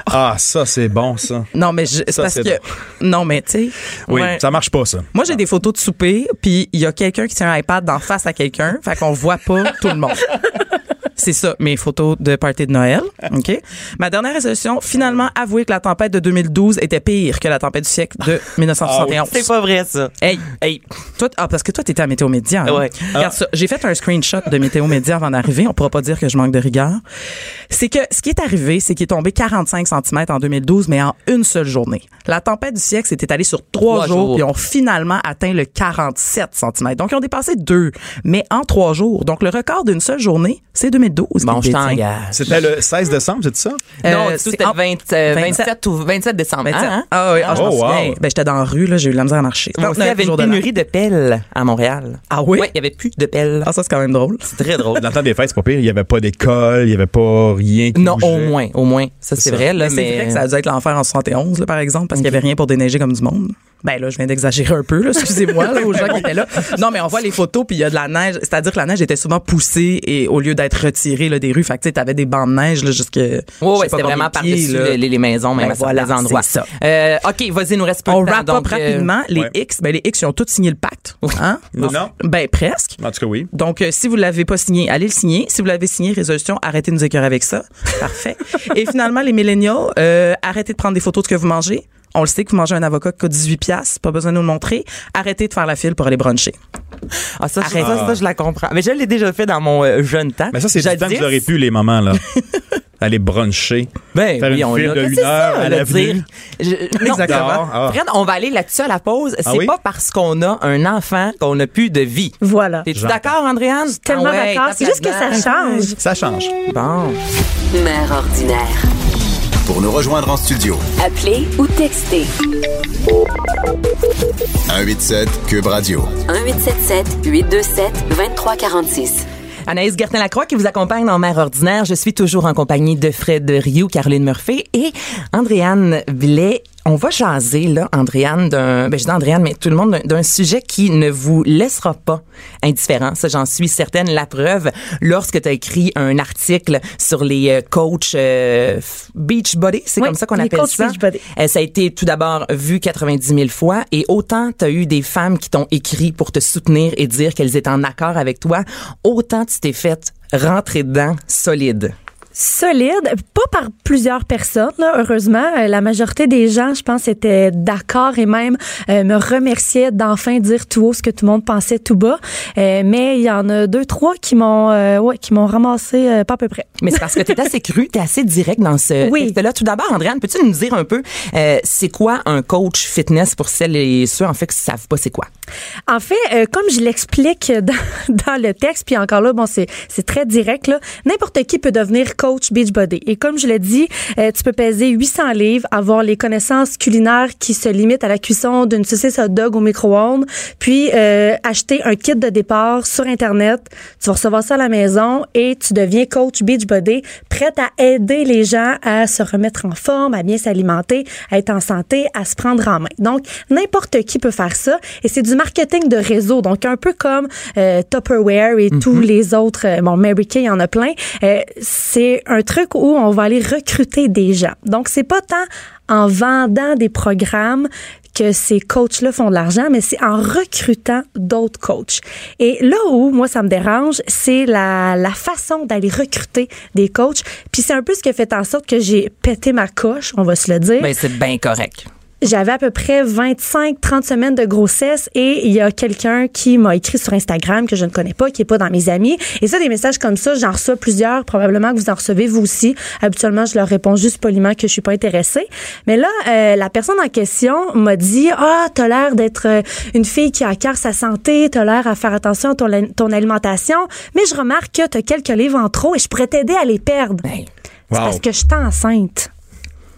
Ah, ça, c'est bon, ça. Non, mais je- c'est Ça, parce c'est que. Non, mais tu sais. Oui, ouais. ça marche pas, ça. Moi, j'ai des photos de souper, puis il y a quelqu'un qui tient un iPad d'en face à quelqu'un, fait qu'on voit pas tout le monde. C'est ça, mes photos de party de Noël. OK? Ma dernière résolution, finalement, avouer que la tempête de 2012 était pire que la tempête du siècle de 1971. C'est pas vrai, ça. Hey, Hey. toi, ah, parce que toi, t'étais à Météo Média. hein? Ouais. Regarde ça. J'ai fait un screenshot de Météo Média avant d'arriver. On pourra pas dire que je manque de rigueur. C'est que ce qui est arrivé, c'est qu'il est tombé 45 cm en 2012, mais en une seule journée. La tempête du siècle s'est étalée sur trois, Trois jours, jours. puis ont finalement atteint le 47 cm. Donc, ils ont dépassé deux, mais en trois jours. Donc, le record d'une seule journée, c'est 2012. Bon, je t'engage. C'était le 16 décembre, c'est ça? Euh, non, c'était le 20, euh, 27. 27 ou 27 décembre. 27. Hein? Ah oui, ah, je Oh. Ben, j'étais dans la rue, là, j'ai eu de la misère à marcher. Il y 29 avait une pénurie de pelles à Montréal. Ah oui? Oui, il y avait plus de pelles. Ah, ça, c'est quand même drôle. C'est très drôle. Dans le temps des fêtes, c'est pas pire. Il n'y avait pas d'école, il n'y avait pas rien qui Non, bougeait. au moins, au moins. Ça, c'est vrai, là, Mais mais. c'est vrai que ça a dû être l'enfer en 71, là, par exemple, parce qu'il n'y avait rien pour déneiger comme du monde. Ben là, je viens d'exagérer un peu, là, excusez-moi, là, aux gens qui étaient là. Non, mais on voit les photos, puis il y a de la neige. C'est-à-dire que la neige était souvent poussée et au lieu d'être retirée là, des rues, fait que tu sais, t'avais des bancs de neige là, jusque. oui, pas c'était vraiment par-dessus les, les maisons, même Ben à certains voilà, endroits. c'est ça. Euh, OK, vas-y, nous reste peu On de temps. wrap up donc, euh, rapidement. Les ouais. X, ben les X, ils ont tous signé le pacte. Hein? Non. Ben presque. En tout cas, oui. Donc, euh, si vous l'avez pas signé, allez le signer. Si vous l'avez signé, résolution, arrêtez de nous écœurer avec ça. Parfait. Et finalement, les milléniaux, euh, arrêtez de prendre des photos de ce que vous mangez. On le sait que vous mangez un avocat qui coûte 18 piastres, pas besoin de nous le montrer. Arrêtez de faire la file pour aller bruncher. Ah, ça, Arrête. ça, ça, je la comprends. Mais je l'ai déjà fait dans mon euh, jeune temps. Mais ça, c'est du temps que aurez pu, les moments, là. Aller bruncher. Ben, Faire oui, une on file de une c'est heure ça, à le l'avenue. Exactement. Ah. Fred, on va aller là-dessus à la pause. C'est Ah oui? pas parce qu'on a un enfant qu'on n'a plus de vie. Voilà. Es-tu J'entends. d'accord, Andréane? Tellement Ah ouais, d'accord. C'est juste que ça change. Ça change. Bon. Mère ordinaire. Pour nous rejoindre en studio, Appelez ou textez 187 Cube Radio. 1877 827 2346. Anaïs Gertin-Lacroix qui vous accompagne dans Mère ordinaire. Je suis toujours en compagnie de Fred Rioux, Caroline Murphy et Andréane Blais. On va jaser, là, Andréane, d'un, ben, je dis Andréane, mais tout le monde, d'un- sujet qui ne vous laissera pas indifférent. Ça, j'en suis certaine. La preuve, lorsque tu as écrit un article sur les euh, coachs euh, beach body, c'est Oui, comme ça qu'on appelle ça. beach body. Euh, ça a été tout d'abord vu 90 000 fois et autant tu as eu des femmes qui t'ont écrit pour te soutenir et dire qu'elles étaient en accord avec toi, autant tu t'es fait rentrer dedans solide. Solide, pas par plusieurs personnes, là, heureusement. Euh, La majorité des gens, je pense, étaient d'accord et même euh, me remerciaient d'enfin dire tout haut ce que tout le monde pensait tout bas. Euh, mais il y en a deux, trois qui m'ont euh, ouais, qui m'ont ramassé pas à peu près. Mais c'est parce que tu es assez cru, tu es assez direct dans ce Oui. texte-là. Tout d'abord, Andréane, peux-tu nous dire un peu, c'est quoi un coach fitness pour celles et ceux, en fait, qui savent pas c'est quoi? En fait, comme je l'explique dans, dans le texte, puis encore là, bon, c'est c'est très direct. N'importe qui peut devenir coach Beachbody. Et comme je l'ai dit, euh, tu peux peser 800 livres, avoir les connaissances culinaires qui se limitent à la cuisson d'une saucisse hot dog au micro-ondes, puis euh, acheter un kit de départ sur internet. Tu vas recevoir ça à la maison et tu deviens coach Beachbody, prête à aider les gens à se remettre en forme, à bien s'alimenter, à être en santé, à se prendre en main. Donc n'importe qui peut faire ça et c'est du marketing de réseau, donc un peu comme euh, Tupperware et tous les autres. euh, bon, Mary Kay, il y en a plein. Euh, un truc où on va aller recruter des gens. Donc c'est pas tant en vendant des programmes que ces coachs-là font de l'argent, mais c'est en recrutant d'autres coachs. Et là où, moi, ça me dérange, c'est la, la façon d'aller recruter des coachs. Puis c'est un peu ce qui a fait en sorte que j'ai pété ma coche, on va se le dire. Ben, c'est bien correct. J'avais à peu près 25-30 semaines de grossesse et il y a quelqu'un qui m'a écrit sur Instagram que je ne connais pas, qui est pas dans mes amis. Et ça, des messages comme ça, j'en reçois plusieurs. Probablement que vous en recevez vous aussi. Habituellement, je leur réponds juste poliment que je suis pas intéressée. Mais là, euh, la personne en question m'a dit, ah, t'as l'air d'être euh, une fille qui a à cœur sa santé, t'as l'air à faire attention à ton, ton alimentation, mais je remarque que t'as quelques livres en trop et je pourrais t'aider à les perdre. C'est Wow. parce que je suis enceinte.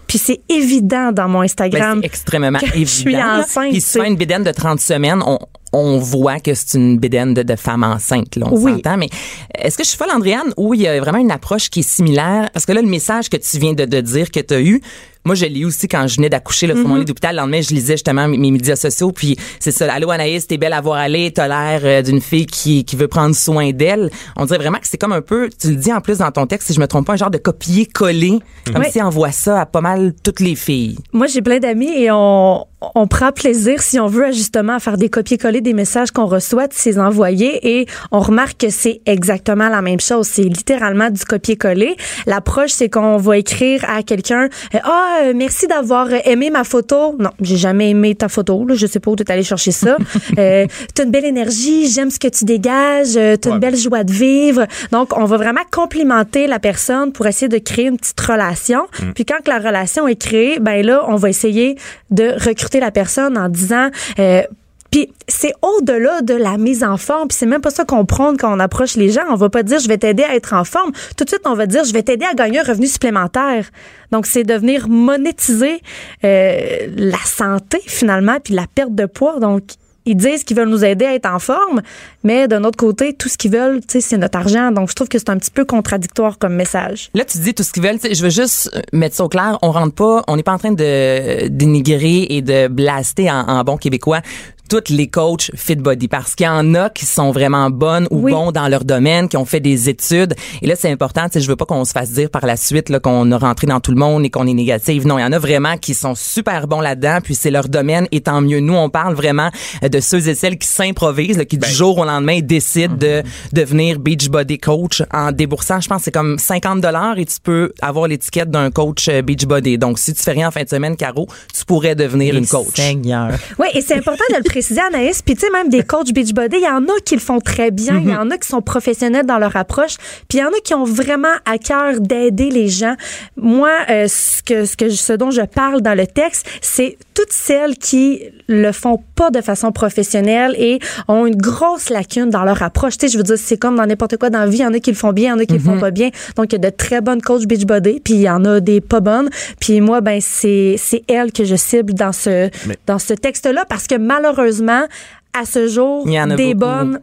Puis c'est évident dans mon Ben, Instagram. c'est extrêmement que je évident. suis là. enceinte, Puis si une bédaine de 30 semaines, on, on voit que c'est une bédaine de, de femme enceinte, là, on Oui. s'entend. Mais est-ce que je suis folle, Andréane, ou il y a vraiment une approche qui est similaire? Parce que là, le message que tu viens de, de dire que tu as eu, moi, je eu aussi quand je venais d'accoucher là, sur mon lit d'hôpital. Le lendemain, je lisais justement mes, mes médias sociaux. Puis c'est ça. Allô, Anaïs, t'es belle à voir aller. T'as l'air euh, d'une fille qui, qui veut prendre soin d'elle. On dirait vraiment que c'est comme un peu, tu le dis en plus dans ton texte, si je me trompe pas, un genre de copier-coller. Comme Oui. si on voit ça à pas mal toutes les filles. Moi, j'ai plein d'amis et on, on prend plaisir, si on veut, justement à faire des copier-coller des messages qu'on reçoit, de ces envoyer et on remarque que c'est exactement la même chose. C'est littéralement du copier-coller. L'approche, c'est qu'on va écrire à quelqu'un, euh, ah, euh, merci d'avoir aimé ma photo. Non, j'ai jamais aimé ta photo. Là, je sais pas où tu es allé chercher ça. euh, t'as une belle énergie, j'aime ce que tu dégages, euh, t'as Ouais. une belle joie de vivre. Donc, on va vraiment complimenter la personne pour essayer de créer une petite relation. Puis quand que la relation est créée, ben là, on va essayer de recruter la personne en disant... euh, puis c'est au-delà de la mise en forme, puis c'est même pas ça qu'on prône quand on approche les gens. On va pas dire je vais t'aider à être en forme. Tout de suite, on va dire je vais t'aider à gagner un revenu supplémentaire. Donc c'est de venir monétiser euh, la santé finalement, puis la perte de poids. Donc ils disent qu'ils veulent nous aider à être en forme, mais d'un autre côté, tout ce qu'ils veulent, c'est notre argent. Donc je trouve que c'est un petit peu contradictoire comme message. Là, tu dis tout ce qu'ils veulent. Je veux juste euh, mettre ça au clair. On rentre pas, on n'est pas en train de dénigrer et de blaster en bon québécois toutes les coachs fit body parce qu'il y en a qui sont vraiment bonnes ou Oui. bons dans leur domaine, qui ont fait des études. Et là, c'est important. Tu sais, je veux pas qu'on se fasse dire par la suite là qu'on a rentré dans tout le monde et qu'on est négatif. Non, il y en a vraiment qui sont super bons là-dedans. Puis c'est leur domaine. Et tant mieux. Nous, on parle vraiment euh, de ceux et celles qui s'improvisent, là, qui du jour au lendemain décident de devenir beach body coach en déboursant. Je pense que c'est comme 50 dollars et tu peux avoir l'étiquette d'un coach euh, beach body. Donc, si tu fais rien en fin de semaine, Caro, tu pourrais devenir une coach. Seigneur. Oui, et c'est important de le préciser, Anaïs. Puis, tu sais, même des coachs Beachbody, il y en a qui le font très bien. Il y en a qui sont professionnels dans leur approche. Puis, il y en a qui ont vraiment à cœur d'aider les gens. Moi, euh, ce, que, ce, que, ce dont je parle dans le texte, c'est toutes celles qui le font pas de façon professionnelle et ont une grosse lacune dans leur approche. Tu sais, je veux dire, c'est comme dans n'importe quoi dans la vie. Il y en a qui le font bien, il y en a qui le font pas bien. Donc, il y a de très bonnes coachs Beachbody, puis il y en a des pas bonnes. Puis moi, ben, c'est, c'est elles que je cible dans ce, dans ce texte-là parce que malheureusement, à ce jour, Il y en a des beaucoup. bonnes,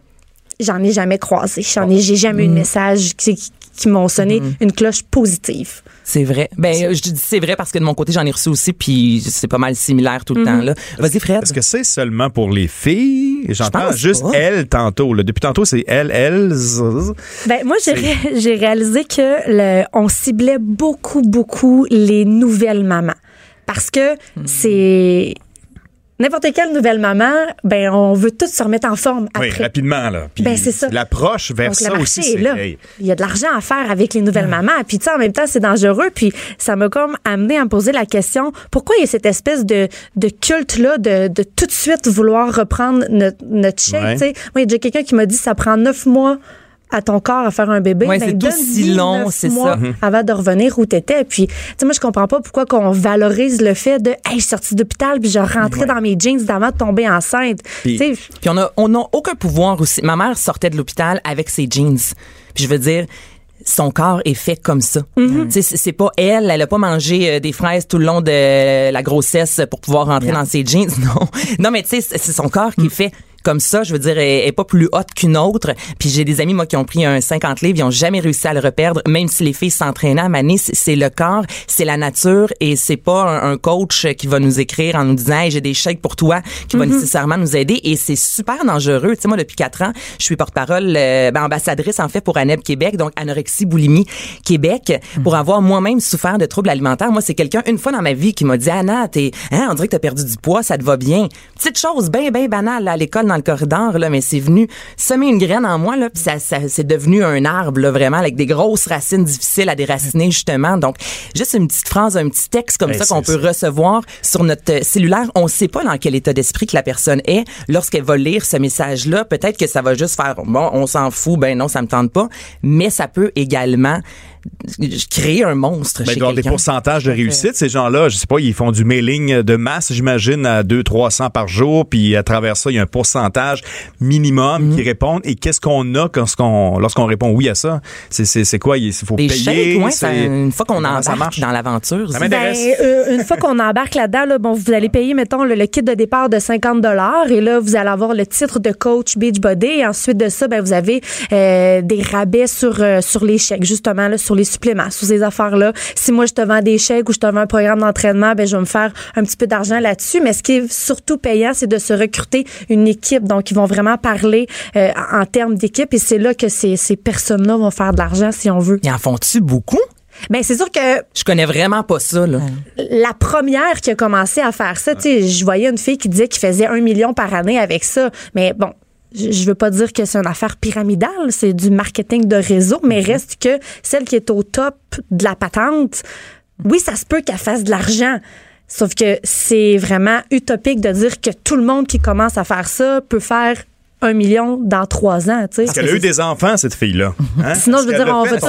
j'en ai jamais croisé. J'en ai, j'ai jamais eu Mm. de message qui, qui- qui m'ont sonné une cloche positive. C'est vrai. Ben, je dis c'est vrai parce que de mon côté, j'en ai reçu aussi, puis c'est pas mal similaire tout le temps. là. Vas-y, Fred. Est-ce que c'est seulement pour les filles? J'entends juste pas. elles tantôt. là. Depuis tantôt, c'est elles, elles. Ben moi j'ai ré- j'ai réalisé que le, on ciblait beaucoup beaucoup les nouvelles mamans parce que Hmm. c'est n'importe quelle nouvelle maman, ben on veut toutes se remettre en forme Oui, après. rapidement, là. Puis Ben, c'est ça. L'approche vers Donc, ça le aussi, est c'est. là. hey, Il y a de l'argent à faire avec les nouvelles mamans. Puis, tu sais, en même temps, c'est dangereux. Puis, ça m'a comme amené à me poser la question pourquoi il y a cette espèce de, de culte-là de, de tout de suite vouloir reprendre notre, notre Ouais. tu sais? Moi, il y a déjà quelqu'un qui m'a dit ça prend neuf mois à ton corps à faire un bébé. Ouais, Ben, c'est donne-y aussi long, neuf c'est mois ça. Mhm. Avant de revenir où t'étais. Puis, tu sais, moi, je comprends pas pourquoi qu'on valorise le fait de, hey, je suis sortie d'hôpital puis je rentrais dans mes jeans d'avant de tomber enceinte. Puis- Tu sais, Puis on a, on n'a aucun pouvoir aussi. Ma mère sortait de l'hôpital avec ses jeans. Puis je veux dire, son corps est fait comme ça. Tu sais, c'est c'est pas elle, elle a pas mangé euh, des fraises tout le long de la grossesse pour pouvoir rentrer dans ses jeans. Non, non, mais tu sais, c'est son corps Mm. qui est fait comme ça. Je veux dire, elle est pas plus haute qu'une autre. Puis j'ai des amis moi qui ont pris un 50 livres, ils ont jamais réussi à le reperdre, même si les filles s'entraînaient à Mané. C'est le corps, c'est la nature et c'est pas un, un coach qui va nous écrire en nous disant hey, j'ai des chèques pour toi qui Mm-hmm. va nécessairement nous aider et c'est super dangereux. Tu sais moi depuis quatre ans, je suis porte-parole euh, ben, ambassadrice en fait pour ANEB Québec, donc anorexie boulimie Québec pour avoir moi-même souffert de troubles alimentaires. Moi c'est quelqu'un une fois dans ma vie qui m'a dit Anna, t'es hein, on dirait que t'as perdu du poids, ça te va bien. Petite chose bien bien banale là, à l'école dans le corridor là, mais c'est venu semer une graine en moi là, puis ça, ça c'est devenu un arbre là, vraiment avec des grosses racines difficiles à déraciner justement. Donc juste une petite phrase, un petit texte comme Hey, ça qu'on peut recevoir sur notre euh, cellulaire. On sait pas dans quel état d'esprit que la personne est lorsqu'elle va lire ce message-là. Peut-être que ça va juste faire bon, on s'en fout, ben non, ça me tente pas. Mais ça peut également créer un monstre Ben, chez il doit y avoir des quelqu'un. pourcentages de réussite. Ces gens-là, je sais pas, ils font du mailing de masse, j'imagine, à 2 300 par jour. Puis à travers ça, il y a un pourcentage minimum Mhm. qui répondent. Et qu'est-ce qu'on a lorsqu'on lorsqu'on répond oui à ça? C'est- C'est c'est quoi? Il faut Des payer? chèques, ouais, c'est- ça- une fois qu'on embarque marche? dans l'aventure. Ça c'est- m'intéresse. Ben, euh, une fois qu'on embarque là-dedans, là, bon, vous allez payer, mettons, le, le kit de départ de 50 dollars et là, vous allez avoir le titre de coach Beachbody et ensuite de ça, ben, vous avez euh, des rabais sur, euh, sur les chèques, justement, là, sur les suppléments, sur ces affaires-là. Si moi, je te vends des chèques ou je te vends un programme d'entraînement, ben, je vais me faire un petit peu d'argent là-dessus. Mais ce qui est surtout payant, c'est de se recruter une équipe. Donc, ils vont vraiment parler euh, en en termes d'équipe et c'est là que ces, ces personnes-là vont faire de l'argent si on veut. Ils en font-tu beaucoup? Ben, c'est sûr que Je connais vraiment pas ça, là. la première qui a commencé à faire ça, tu sais, je voyais une fille qui disait qu'il faisait un million par année avec ça. Mais bon, je je veux pas dire que c'est une affaire pyramidale, c'est du marketing de réseau, mais reste que celle qui est au top de la patente, oui, ça se peut qu'elle fasse de l'argent. Sauf que c'est vraiment utopique de dire que tout le monde qui commence à faire ça peut faire un million dans trois ans, tu sais. Parce qu'elle a eu des enfants, cette fille-là. Hein? Sinon, je veux dire, on va tout-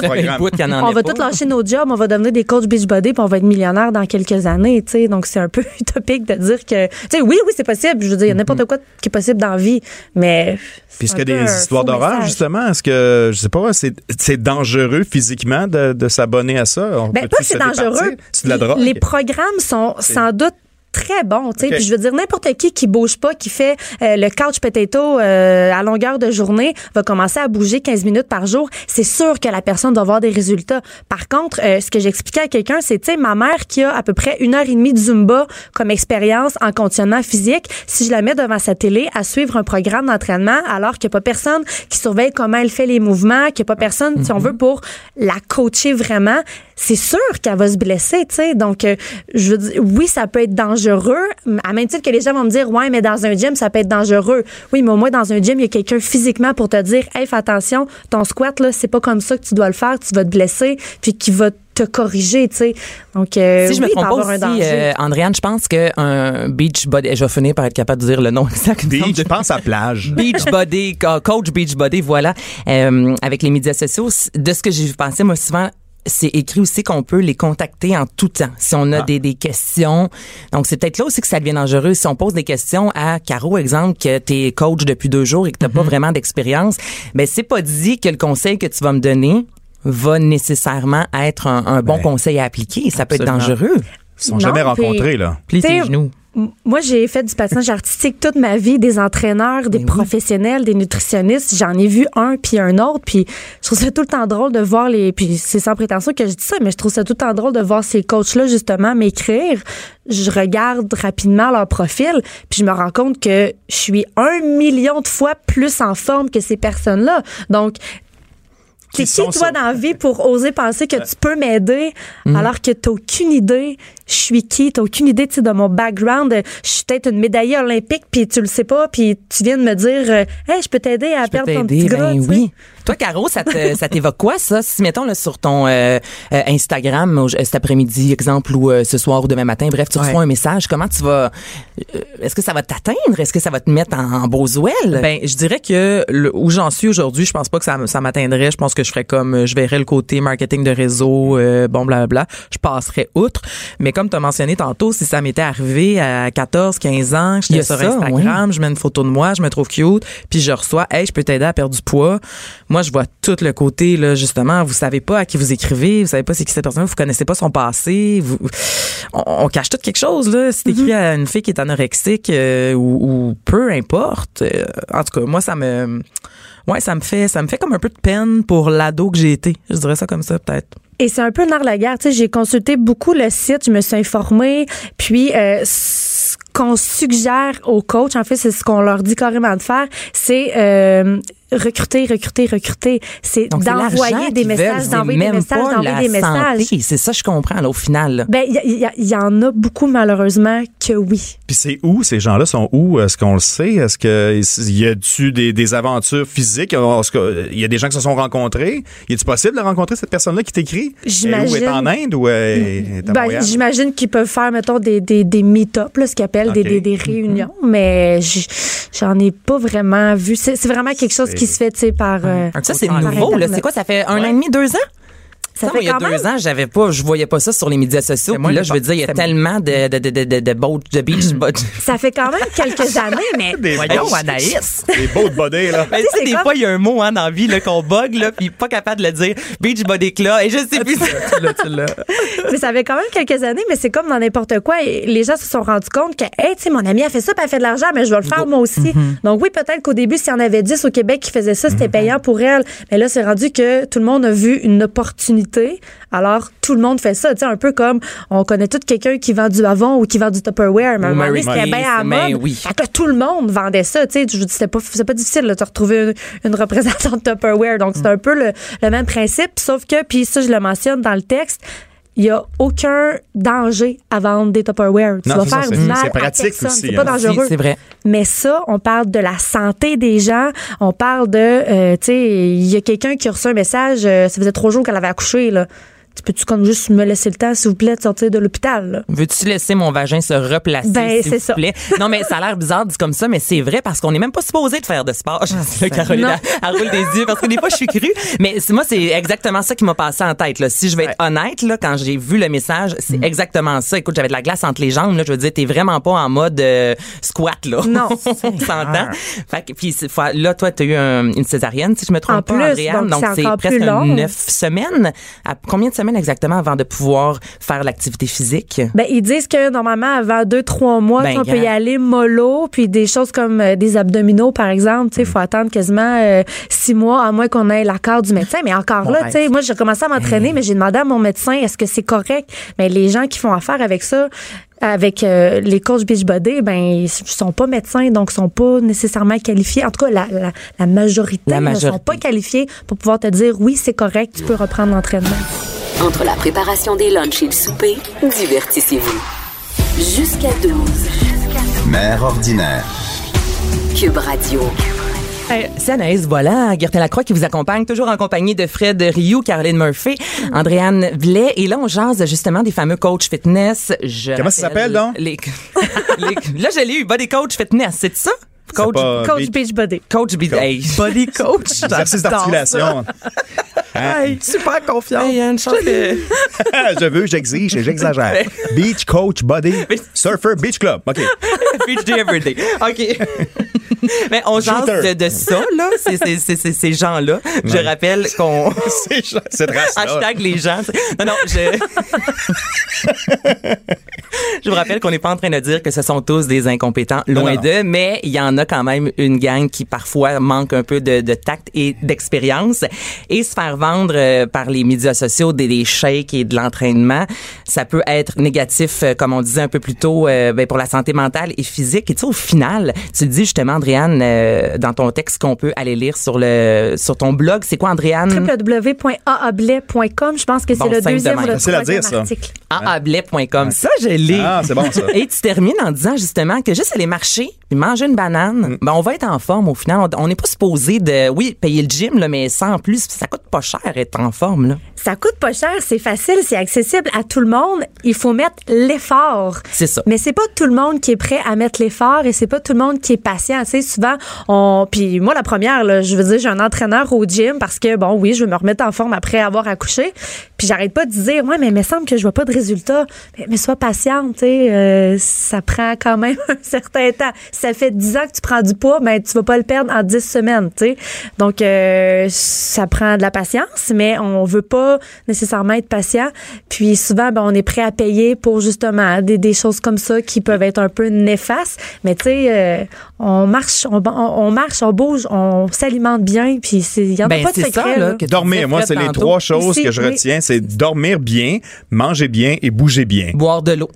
on va tout lâcher nos jobs, on va devenir des coachs Beachbody puis on va être millionnaire dans quelques années, tu sais. Donc c'est un peu utopique de dire que, tu sais, oui, oui, c'est possible. Je veux dire, il y a n'importe quoi qui est possible dans la vie, mais. Puis est-ce qu'il y a des histoires d'horreur, justement? Est-ce que, je sais pas, c'est c'est dangereux physiquement de, de s'abonner à ça? On Ben, pas c'est dangereux. départir? C'est de la drogue. Les programmes sont sans doute très bons, tu sais. Ok. Puis je veux dire n'importe qui qui bouge pas, qui fait euh, le couch potato euh, à longueur de journée, va commencer à bouger 15 minutes par jour. C'est sûr que la personne doit avoir des résultats. Par contre, euh, ce que j'expliquais à quelqu'un, c'est tu sais ma mère qui a à peu près une heure et demie de zumba comme expérience en conditionnement physique, si je la mets devant sa télé à suivre un programme d'entraînement, alors qu'il n'y a pas personne qui surveille comment elle fait les mouvements, qu'il n'y a pas personne, si on veut, pour la coacher vraiment c'est sûr qu'elle va se blesser, tu sais. Donc, euh, je veux dire, oui, ça peut être dangereux. À même titre que les gens vont me dire, ouais, mais dans un gym, ça peut être dangereux. Oui, mais au moins, dans un gym, il y a quelqu'un physiquement pour te dire, hey, fais attention, ton squat, là, c'est pas comme ça que tu dois le faire, tu vas te blesser, puis qui va te corriger, tu sais. Donc, euh, Si je me oui, peut trompe avoir pas un aussi, danger. euh, Andréane, je pense qu'un beach body, je vais finir par être capable de dire le nom exact. Beach, je pense à plage. Beach Body, co- coach Beach Body, voilà. Euh, avec les médias sociaux, de ce que j'ai pensé, moi, souvent, c'est écrit aussi qu'on peut les contacter en tout temps si on a des, des questions. Donc, c'est peut-être là aussi que ça devient dangereux. Si on pose des questions à Caro, exemple, que t'es coach depuis deux jours et que t'as pas vraiment d'expérience, ben c'est pas dit que le conseil que tu vas me donner va nécessairement être un, un bon Ben, conseil à appliquer. Ça peut être dangereux. Ils sont Non, jamais rencontrés, là. Plie tes genoux. Moi, j'ai fait du patinage artistique toute ma vie, des entraîneurs, des professionnels, des nutritionnistes. J'en ai vu un puis un autre. Puis je trouve ça tout le temps drôle de voir les. Puis c'est sans prétention que je dis ça, mais je trouve ça tout le temps drôle de voir ces coachs-là justement m'écrire. Je regarde rapidement leur profil, puis je me rends compte que je suis un million de fois plus en forme que ces personnes-là. Donc Qui T'es qui, toi, dans la vie pour oser penser que tu peux m'aider alors que t'as aucune idée je suis qui, t'as aucune idée, tu sais, de mon background. Je suis peut-être une médaillée olympique, puis tu le sais pas, puis tu viens de me dire, euh, hey, je peux t'aider à perdre ton petit gras. ben oui. Toi, Caro, ça te- ça t'évoque quoi, ça? Si, mettons, là, sur ton euh, euh, Instagram, au- cet après-midi, exemple, ou euh, ce soir ou demain matin, bref, tu Ouais. reçois un message, comment tu vas... euh, Est-ce que ça va t'atteindre? Est-ce que ça va te mettre en, en beaux ouelles? Ben, je dirais que le- où j'en suis aujourd'hui, je pense pas que ça, ça m'atteindrait. Je pense que je ferais comme, euh, je verrais le côté marketing de réseau, euh, bon, blablabla. Je passerais outre. Mais comme tu as mentionné tantôt, si ça m'était arrivé à 14, 15 ans, j'étais sur ça, Instagram, je mets une photo de moi, je me trouve cute, puis je reçois, hey, je peux t'aider à perdre du poids. Moi, je vois tout le côté, là, justement, vous savez pas à qui vous écrivez, vous savez pas c'est qui cette personne, vous connaissez pas son passé, vous, on, on cache tout quelque chose, là. Si t'écris à une fille qui est anorexique, euh, ou, ou peu importe, euh, en tout cas, moi, ça me, ouais, ça me fait, ça me fait comme un peu de peine pour l'ado que j'ai été. Je dirais ça comme ça, peut-être. Et c'est un peu nerf la guerre. Tu sais, j'ai consulté beaucoup le site, je me suis informée, puis euh, ce qu'on suggère aux coachs, en fait, c'est ce qu'on leur dit carrément de faire, c'est euh, recruter, recruter, recruter. C'est d'envoyer des messages, d'envoyer des messages, d'envoyer des messages. santé. C'est ça, je comprends, là, au final. là. Ben, il y, il il en a beaucoup, malheureusement, que oui. Puis c'est où ces gens-là sont où? Est-ce qu'on le sait? Est-ce que il y a-tu des, des aventures physiques? Est-ce que il y a des gens qui se sont rencontrés? Y est-il possible de rencontrer cette personne-là qui t'écrit? J'imagine. Est en Inde ou elle est à Ben, j'imagine qu'ils peuvent faire, mettons, des, des, des meet-up, là, ce qu'ils appellent des, des, des réunions, mais j'en ai pas vraiment vu. C'est c'est vraiment quelque chose qui se fait, tu sais, par... euh, Ça, c'est nouveau, là. C'est quoi? Ça fait un an et demi, deux ans? Ça Non, fait il y a quand deux même- ans, j'avais pas, je voyais pas ça sur les médias sociaux. Puis là, je veux dire, il y a tellement de, de, de, de, de, de, boat- de beach body. Ça fait quand même quelques années, mais... Des Voyons, beaux- Anaïs. Des beaux de body, là. Ben, tu sais, des comme- fois, il y a un mot hein, dans la vie là, qu'on bug, là, puis pas capable de le dire. Beach body club, et je sais plus. tu l'as, mais ça fait quand même quelques années, mais c'est comme dans n'importe quoi. Et les gens se sont rendus compte que, hey, tu sais, mon ami a fait ça, puis elle fait de l'argent, mais je vais le faire moi aussi. Donc oui, peut-être qu'au début, s'il y en avait 10 au Québec qui faisaient ça, c'était payant pour elle. Mais là, c'est rendu que tout le monde a vu une opportunité. Alors, tout le monde fait ça. Tu sais, un peu comme on connaît tout quelqu'un qui vend du Avon ou qui vend du Tupperware. Mais à un moment donné, c'était bien à la mode. oui. Fait que tout le monde vendait ça. Tu sais, je vous dis, c'était pas, c'est pas difficile là, de retrouver une, une représentante Tupperware. Donc, c'est un peu le, le même principe. Sauf que, puis ça, je le mentionne dans le texte, il y a aucun danger à vendre des Tupperware. Tu Non, vas ça, faire du mal c'est à pratique personne. aussi, C'est pas hein. dangereux. C'est vrai. Mais ça, on parle de la santé des gens. On parle de, euh, tu sais, il y a quelqu'un qui a reçu un message, euh, ça faisait trois jours qu'elle avait accouché, là. Tu peux-tu comme juste me laisser le temps, s'il vous plaît, de sortir de l'hôpital? Veux-tu laisser mon vagin se replacer, Ben, s'il c'est vous ça. plaît? Non, mais ça a l'air bizarre dit comme ça, mais c'est vrai parce qu'on n'est même pas supposé de faire de sport. Là, Caroline, elle, elle roule des yeux parce que des fois, je suis crue. Mais moi, c'est exactement ça qui m'a passé en tête. Là. Si je vais être honnête, là, quand j'ai vu le message, c'est exactement ça. Écoute, j'avais de la glace entre les jambes. Là, je veux dire, t'es vraiment pas en mode euh, squat. Là. Non. On s'entend. Fait que, puis, là, toi, tu as eu un- une césarienne, si je me trompe En pas, plus, Andréane. donc c'est presque plus long. neuf semaines. À combien de semaines exactement avant de pouvoir faire l'activité physique? Ben, ils disent que normalement, avant deux, trois mois, Ben, on peut y aller mollo, puis des choses comme euh, des abdominaux, par exemple. Mm. Il faut attendre quasiment euh, six mois, à moins qu'on ait l'accord du médecin. Mais encore là, tu sais, moi, j'ai commencé à m'entraîner, mais j'ai demandé à mon médecin, est-ce que c'est correct? Mais les gens qui font affaire avec ça, avec euh, les coachs Beachbody, ben, ils sont pas médecins, donc sont pas nécessairement qualifiés. En tout cas, la, la, la majorité La ne sont pas qualifiés pour pouvoir te dire, oui, c'est correct, tu peux reprendre l'entraînement. Entre la préparation des lunchs et le souper, divertissez-vous. Jusqu'à 12. Mère ordinaire. Cube Radio. Hey, C'est Anaïs voilà, Gertin Lacroix qui vous accompagne, toujours en compagnie de Fred Rioux, Caroline Murphy, Andréane Blais. Et là, on jase justement des fameux coach fitness. Je Comment ça s'appelle, donc? les- les- Là, je l'ai eu, Body Coach Fitness, c'est ça? Coach, pas- Coach Beach- Beachbody. coach B- hey. Body coach. Exercice d'articulation. ça. Hey, super confiance. Hey, je veux, j'exige et j'exagère. Beach Coach Body Surfer Beach Club. OK. Beach Day Everyday. OK. Mais on jase de, de ça, là, c'est- c'est- c'est- c'est- ces gens-là. Je rappelle qu'on... C'est cette race-là. Hashtag les gens. Non, non, je... je vous rappelle qu'on n'est pas en train de dire que ce sont tous des incompétents, loin Non, non. d'eux, mais il y en a quand même une gang qui parfois manque un peu de, de tact et d'expérience. Et se faire vendre euh, par les médias sociaux des, des shakes et de l'entraînement, ça peut être négatif, euh, comme on disait un peu plus tôt, euh, ben, pour la santé mentale et physique. Et tu sais, au final, tu dis justement, Andréane, euh, dans ton texte qu'on peut aller lire sur le sur ton blog, c'est quoi, Andréane? www.aablais.com. Je pense que c'est Bon, le deuxième de ou le troisième dire, ça. article. aablais.com. Ça, je l'ai. Ah, c'est bon, ça. Et tu termines en disant justement que juste aller marcher puis manger une banane, Mm. ben on va être en forme au final. On- n'est pas supposé de, oui, payer le gym, là, mais sans plus. Ça coûte pas cher être en forme. Là. Ça coûte pas cher, c'est facile, c'est accessible à tout le monde. Il faut mettre l'effort. C'est ça. Mais c'est pas tout le monde qui est prêt à mettre l'effort et c'est pas tout le monde qui est patient. Tu sais, souvent, on, puis moi la première, là, je veux dire, j'ai un entraîneur au gym parce que bon, oui, je veux me remettre en forme après avoir accouché. Puis j'arrête pas de dire, ouais, mais il me semble que je vois pas de résultat. Mais, mais sois patiente, tu sais, euh, ça prend quand même un certain temps. Ça fait 10 ans que tu prends du poids, ben tu vas pas le perdre en 10 semaines, tu sais. Donc euh, ça prend de la patience, mais on veut pas nécessairement être patient. Puis souvent, ben, on est prêt à payer pour justement des, des choses comme ça qui peuvent être un peu néfastes. Mais tu sais, euh, on marche, on, on, on marche, on bouge, on s'alimente bien, puis il y en a Ben, pas de c'est secret. ça, là, là. que Dormir, moi, c'est les tantôt. trois choses que je oui. retiens. C'est dormir bien, manger bien et bouger bien. Boire de l'eau.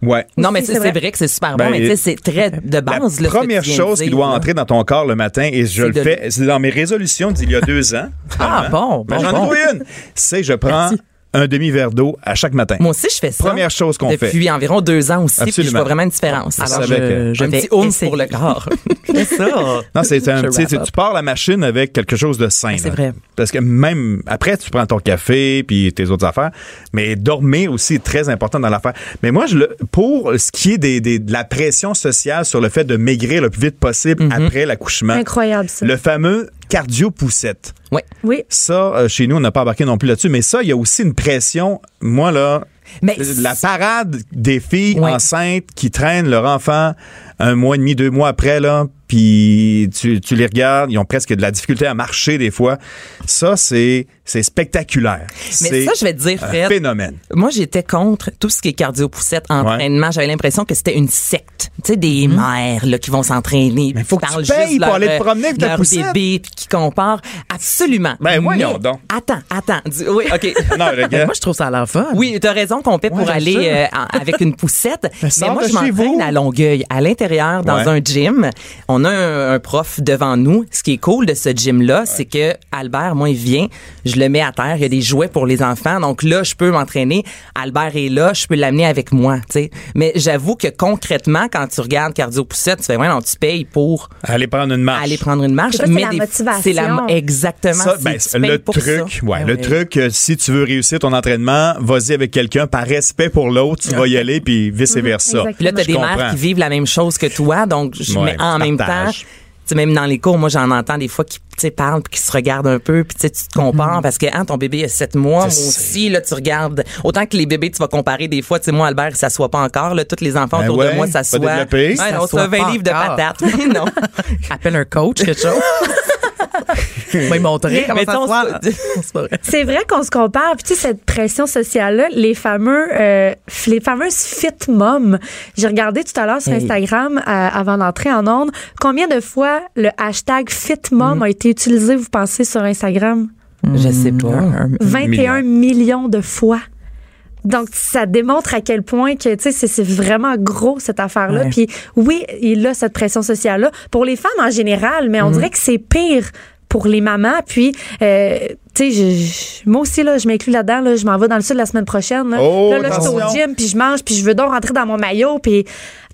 Ouais. Non, mais Aussi, c'est vrai. vrai que c'est super Ben, bon, mais tu sais, c'est très de base. La là, ce que première chose qui doit là. entrer dans ton corps le matin, et je le de fais, c'est dans mes résolutions d'il y a deux ans. Ah, bon, Ben, bon, J'en ai trouvé une. C'est je prends un demi-verre d'eau à chaque matin. Moi aussi, je fais ça. Première chose qu'on fait. Depuis environ deux ans aussi, puis je vois vraiment une différence. Alors, je, que- je un vais petit pour le corps. c'est ça. Non, c'est un Je petit, tu, pars la machine avec quelque chose de sain. C'est vrai. Parce que même après, tu prends ton café puis tes autres affaires, mais dormir aussi est très important dans l'affaire. Mais moi, je le, pour ce qui est des, des- de la pression sociale sur le fait de maigrir le plus vite possible Mhm. après l'accouchement, Incroyable ça. le fameux cardio-poussette. Ouais. Oui. Ça, euh, chez nous, on n'a pas embarqué non plus là-dessus, mais ça, il y a aussi une pression. Moi, là, Mais la parade des filles enceintes qui traînent leur enfant un mois et demi, deux mois après, là, puis tu, tu les regardes, ils ont presque de la difficulté à marcher des fois. Ça, c'est c'est spectaculaire. Mais ça, je vais te dire, un Fred. phénomène. Moi, j'étais contre tout ce qui est cardio-poussette, entraînement. J'avais l'impression que c'était une secte. Tu sais, des mères là, qui vont s'entraîner. Mais faut que tu payes juste pour leur, aller te promener avec ta poussette. bébé, puis qui comparent. Absolument. Ben, voyons Mais- donc. Attends, attends. Dis- Oui, OK. Non, le gars. Moi, je trouve ça a l'air fun. Oui, t'as raison qu'on paie pour Ouais, aller euh, avec une poussette. mais moi, je m'entraîne à Longueuil, à l'intérieur, dans Ouais. un gym. On a un, un prof devant nous. Ce qui est cool de ce gym-là, c'est que Albert, moi, il vient, je le mets à terre. Il y a des jouets pour les enfants. Donc là, je peux m'entraîner. Albert est là, je peux l'amener avec moi. tu sais. Mais j'avoue que concrètement, quand tu regardes cardio poussette, tu fais ouais, non, tu payes pour Aller prendre une marche. aller prendre une marche. C'est la motivation. C'est la exactement. Ça, c'est- ben, tu payes le pour truc, ça. ouais, le oui. truc, si tu veux réussir ton entraînement, vas-y avec quelqu'un par respect pour l'autre, tu vas y aller puis vice versa. exactement. Puis là, t'as Je des mères comprends. qui vivent la même chose que toi, donc je Ouais, mais en même temps, sais, même dans les cours, moi j'en entends des fois qui parlent puis qui se regardent un peu, puis tu te compares parce que hein, ton bébé a sept mois, moi aussi là tu regardes autant que les bébés tu vas comparer des fois, tu sais moi Albert il s'assoit pas encore là, tous les enfants Ben autour ouais, de moi s'assoient. développé. Ouais, non, S'assoient c'est 20 pas livres de patates. non. Appelle un coach, quelque chose. Montrer comment ça C'est vrai. Qu'on se compare. Puis tu sais, cette pression sociale-là, les fameux, euh, les fameuses fit moms. J'ai regardé tout à l'heure sur Hey. Instagram euh, avant d'entrer en onde. Combien de fois le hashtag fit Mm. mom a été utilisé, vous pensez, sur Instagram? Je sais pas. Un- 21 millions de fois. Donc, ça démontre à quel point que, tu sais, c'est- vraiment gros, cette affaire-là. Ouais. Puis, oui, il a cette pression sociale-là. Pour les femmes en général, mais on dirait que c'est pire pour les mamans. Puis, euh, tu sais, moi aussi, là, je m'inclus là-dedans. Là, je m'en vais dans le sud la semaine prochaine. Là, Oh, là, là, je suis au gym, puis je mange, puis je veux donc rentrer dans mon maillot. Puis,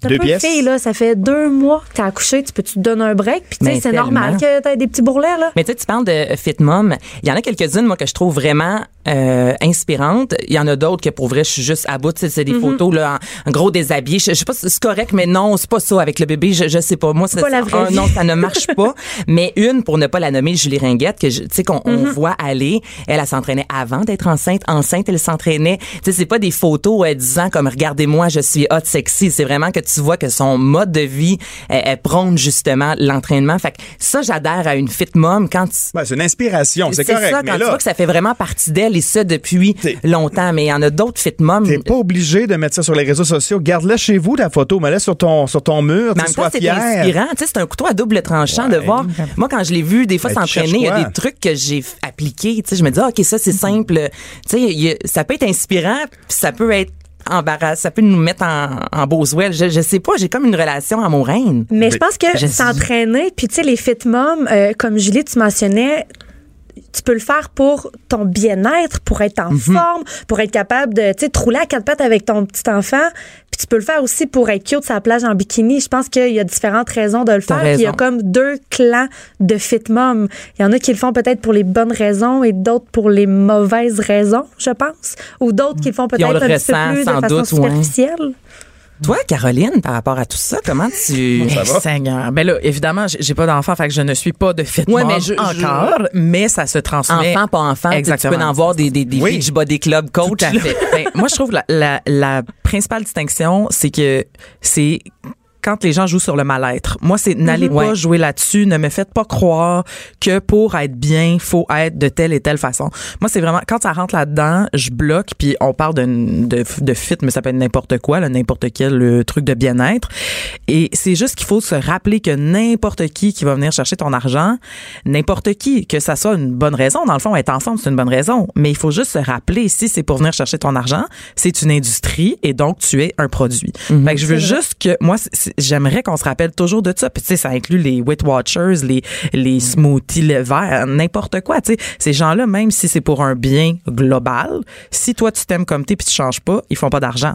t'as Deux là, ça fait deux mois que t'as accouché. Tu peux-tu te donner un break? Puis, tu sais, c'est normal que t'aies des petits bourrelets, là. Mais tu sais, tu parles de Fit Mom. Il y en a quelques-unes, moi, que je trouve vraiment euh, inspirantes. Il y en a d'autres que, pour vrai, je suis juste à bout. Tu C'est des photos, là, en, en gros déshabillé. Je, je sais pas si c'est correct, mais non, c'est pas ça avec le bébé. Je, je sais pas. Moi, c'est pas la vraie un. Non, ça ne marche pas. mais une, pour ne pas la nommer, Julie Ringuette, que tu sais, qu'on on voit aller. Elle, elle s'entraînait avant d'être enceinte. Enceinte, elle s'entraînait. Tu sais, c'est pas des photos euh, disant comme, regardez-moi, je suis hot, sexy. C'est vraiment que tu vois que son mode de vie, elle prône justement l'entraînement. Fait que ça, j'adhère à une fit mom quand tu, Ben, c'est une inspiration, c'est correct. ça, mais quand tu là, vois que ça fait vraiment partie d'elle et ça depuis longtemps. Mais il y en a d'autres fit moms. T'es pas obligé de mettre ça sur les réseaux sociaux. Garde-la chez vous, ta photo. Mets-la sur ton, sur ton mur. Mais en tu c'est inspirant. Tu sais, c'est un couteau à double tranchant de voir. Moi, quand je l'ai vu, des fois, Ben, tu s'entraîner, il y a des trucs que j'ai appliqués. Tu sais, je me dis, ah, OK, ça, c'est simple. Tu sais, il y a- ça peut être inspirant, puis ça peut être Ça peut nous mettre en, en beau Je, je sais pas, j'ai comme une relation amoureuse. Mais je pense que Je- s'entraîner, puis tu sais, les fit moms, euh, comme Julie, tu mentionnais, tu peux le faire pour ton bien-être, pour être Mhm. en forme, pour être capable de, tu sais, te rouler à quatre pattes avec ton petit enfant. Puis tu peux le faire aussi pour être cute sur la plage en bikini. Je pense qu'il y a différentes raisons de le faire. Puis il y a comme deux clans de fit mom. Il y en a qui le font peut-être pour les bonnes raisons et d'autres pour les mauvaises raisons, je pense. Ou d'autres qui le font peut-être un petit peu plus de façon doute, ouais. Toi, Caroline, par rapport à tout ça, comment tu... Ça va? Seigneur. Ben là, évidemment, j'ai pas d'enfant, fait que je ne suis pas de fit Ouais, mais je- je- encore, mais ça se transmet. Enfant, pas enfant. tu sais, Tu Exactement. peux en voir des, des, des Oui. beach body club coach. Tout à fait. Ben, moi, je trouve la, la, la principale distinction, c'est que c'est quand les gens jouent sur le mal-être. Moi, c'est n'allez pas Ouais. jouer là-dessus. Ne me faites pas croire que pour être bien, faut être de telle et telle façon. Moi, c'est vraiment quand ça rentre là-dedans, je bloque. Puis on parle de, de, de fit, mais ça peut être n'importe quoi, n'importe quel euh, truc de bien-être. Et c'est juste qu'il faut se rappeler que n'importe qui qui va venir chercher ton argent, n'importe qui, que ça soit une bonne raison. Dans le fond, être ensemble, c'est une bonne raison. Mais il faut juste se rappeler, si c'est pour venir chercher ton argent, c'est une industrie et donc tu es un produit. Fait que je veux juste que, moi, j'aimerais qu'on se rappelle toujours de ça. Puis tu sais, ça inclut les Weight Watchers, les, les smoothies, le n'importe quoi. Tu sais, ces gens-là, même si c'est pour un bien global, si toi tu t'aimes comme t'es puis tu changes pas, ils font pas d'argent.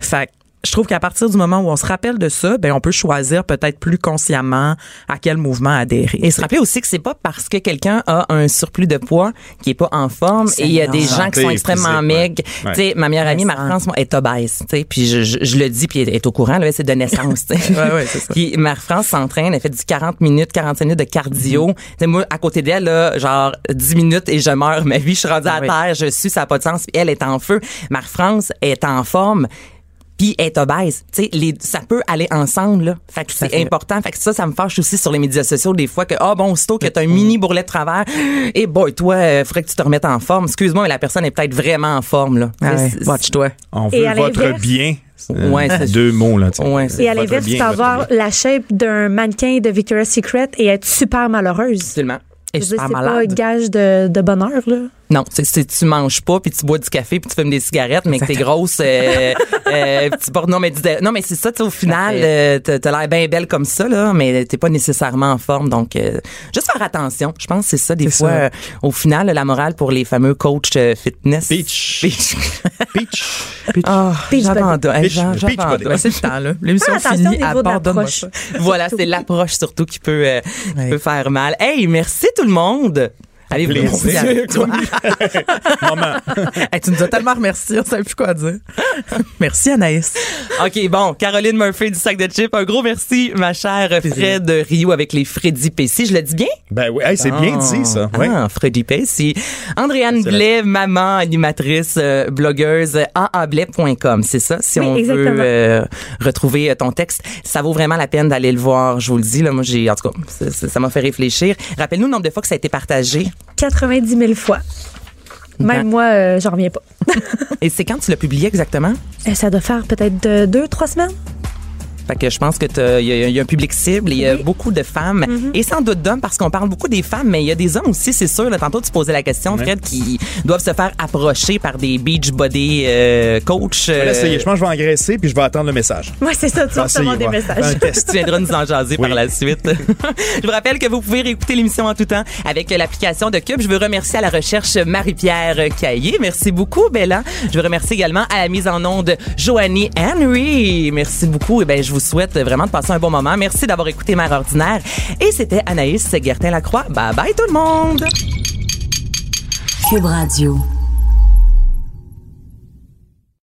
Fait je trouve qu'à partir du moment où on se rappelle de ça, ben on peut choisir peut-être plus consciemment à quel mouvement adhérer. Et se rappeler aussi que c'est pas parce que quelqu'un a un surplus de poids qui est pas en forme et il y a des gens qui sont extrêmement maigres. Ouais. Tu sais, ma meilleure amie, Marie-France, est obèse, tu sais, puis je, je, je le dis puis elle est au courant là, c'est de naissance, tu sais. Ouais, ouais, ça. Puis Marie-France s'entraîne, elle fait du 40 minutes, 45 minutes de cardio. Tu sais, moi à côté d'elle là, genre 10 minutes et je meurs ma vie, je suis rendue à Oui. terre, je suis ça a pas de sens, puis elle est en feu. Marie-France est en forme puis est obèse. Tu sais, les, ça peut aller ensemble, là. Fait que c'est important. Fait que ça, ça me fâche aussi sur les médias sociaux des fois que, ah bon, aussitôt que t'as un mini bourrelet de travers, et boy, toi, euh, faudrait que tu te remettes en forme. Excuse-moi, mais la personne est peut-être vraiment en forme, là. Ah ouais, C'est- Watch-toi. On veut votre bien. Euh, Ouais, c'est- Deux mots, là. Ouais, Et à l'inverse, tu peux avoir bien. la shape d'un mannequin de Victoria's Secret et être super malheureuse. Absolument. Et dire, C'est pas un gage de, de bonheur, là. Non, c'est tu manges pas puis tu bois du café puis tu fumes des cigarettes mais que t'es grosse euh, euh, puis tu portes non mais dis- non mais c'est ça tu sais, au final euh, t'as t'as l'air bien belle comme ça là mais t'es pas nécessairement en forme donc euh, juste faire attention je pense que c'est ça des fois ça. euh, au final la morale pour les fameux coachs euh, fitness Peach. Peach. Peach. Ah, Peach j'abandonne. Hey, Peach- j'abandonne. c'est le temps, là. L'émission Fais finie, abandonne-moi ça. Voilà, c'est l'approche surtout qui peut, euh, qui peut faire mal. Hey, merci tout le monde. Allez, vous Plaisir. Maman. Hey, tu nous as tellement remercié, on savait plus quoi dire. Merci Anaïs. OK, bon, Caroline Murphy du sac de chips, un gros merci, ma chère Fred de Rio avec les Freddy Pessi. Je le dis bien? Ben oui, hey, c'est bien dit, ça. Ouais. Ah, Freddy Pessi. Andréane Blais, maman, animatrice, euh, blogueuse, aablais.com. C'est ça, si Oui, on exactement. veut euh, retrouver euh, ton texte. Ça vaut vraiment la peine d'aller le voir, je vous le dis. Là, moi, j'ai, en tout cas, ça m'a fait réfléchir. Rappelle-nous le nombre de fois que ça a été partagé. 90 000 fois. Même moi, euh, j'en reviens pas. Et c'est quand tu l'as publié exactement? Euh, Ça doit faire peut-être de deux, trois semaines. Fait que je pense que il y, a- il y a un public cible, et il y a beaucoup de femmes Mm-hmm. et sans doute d'hommes parce qu'on parle beaucoup des femmes, mais il y a des hommes aussi, c'est sûr. Là, tantôt tu posais la question, Fred, qui doivent se faire approcher par des beach body euh, coach. Je vais euh. Je pense que je vais engraisser puis je vais attendre le message. Ouais, c'est ça, tu vas recevoir des messages. Un test. tu viendras nous en jaser Oui. par la suite. je vous rappelle que vous pouvez réécouter l'émission en tout temps avec l'application de Cube. Je veux remercier à la recherche Marie-Pierre Caillé. Merci beaucoup, Bella. Je veux remercier également à la mise en onde Joanie Henry. Merci beaucoup. Et ben, je vous souhaite vraiment de passer un bon moment. Merci d'avoir écouté Mère Ordinaire. Et c'était Anaïs Gertin-Lacroix. Bye bye tout le monde! Cube Radio.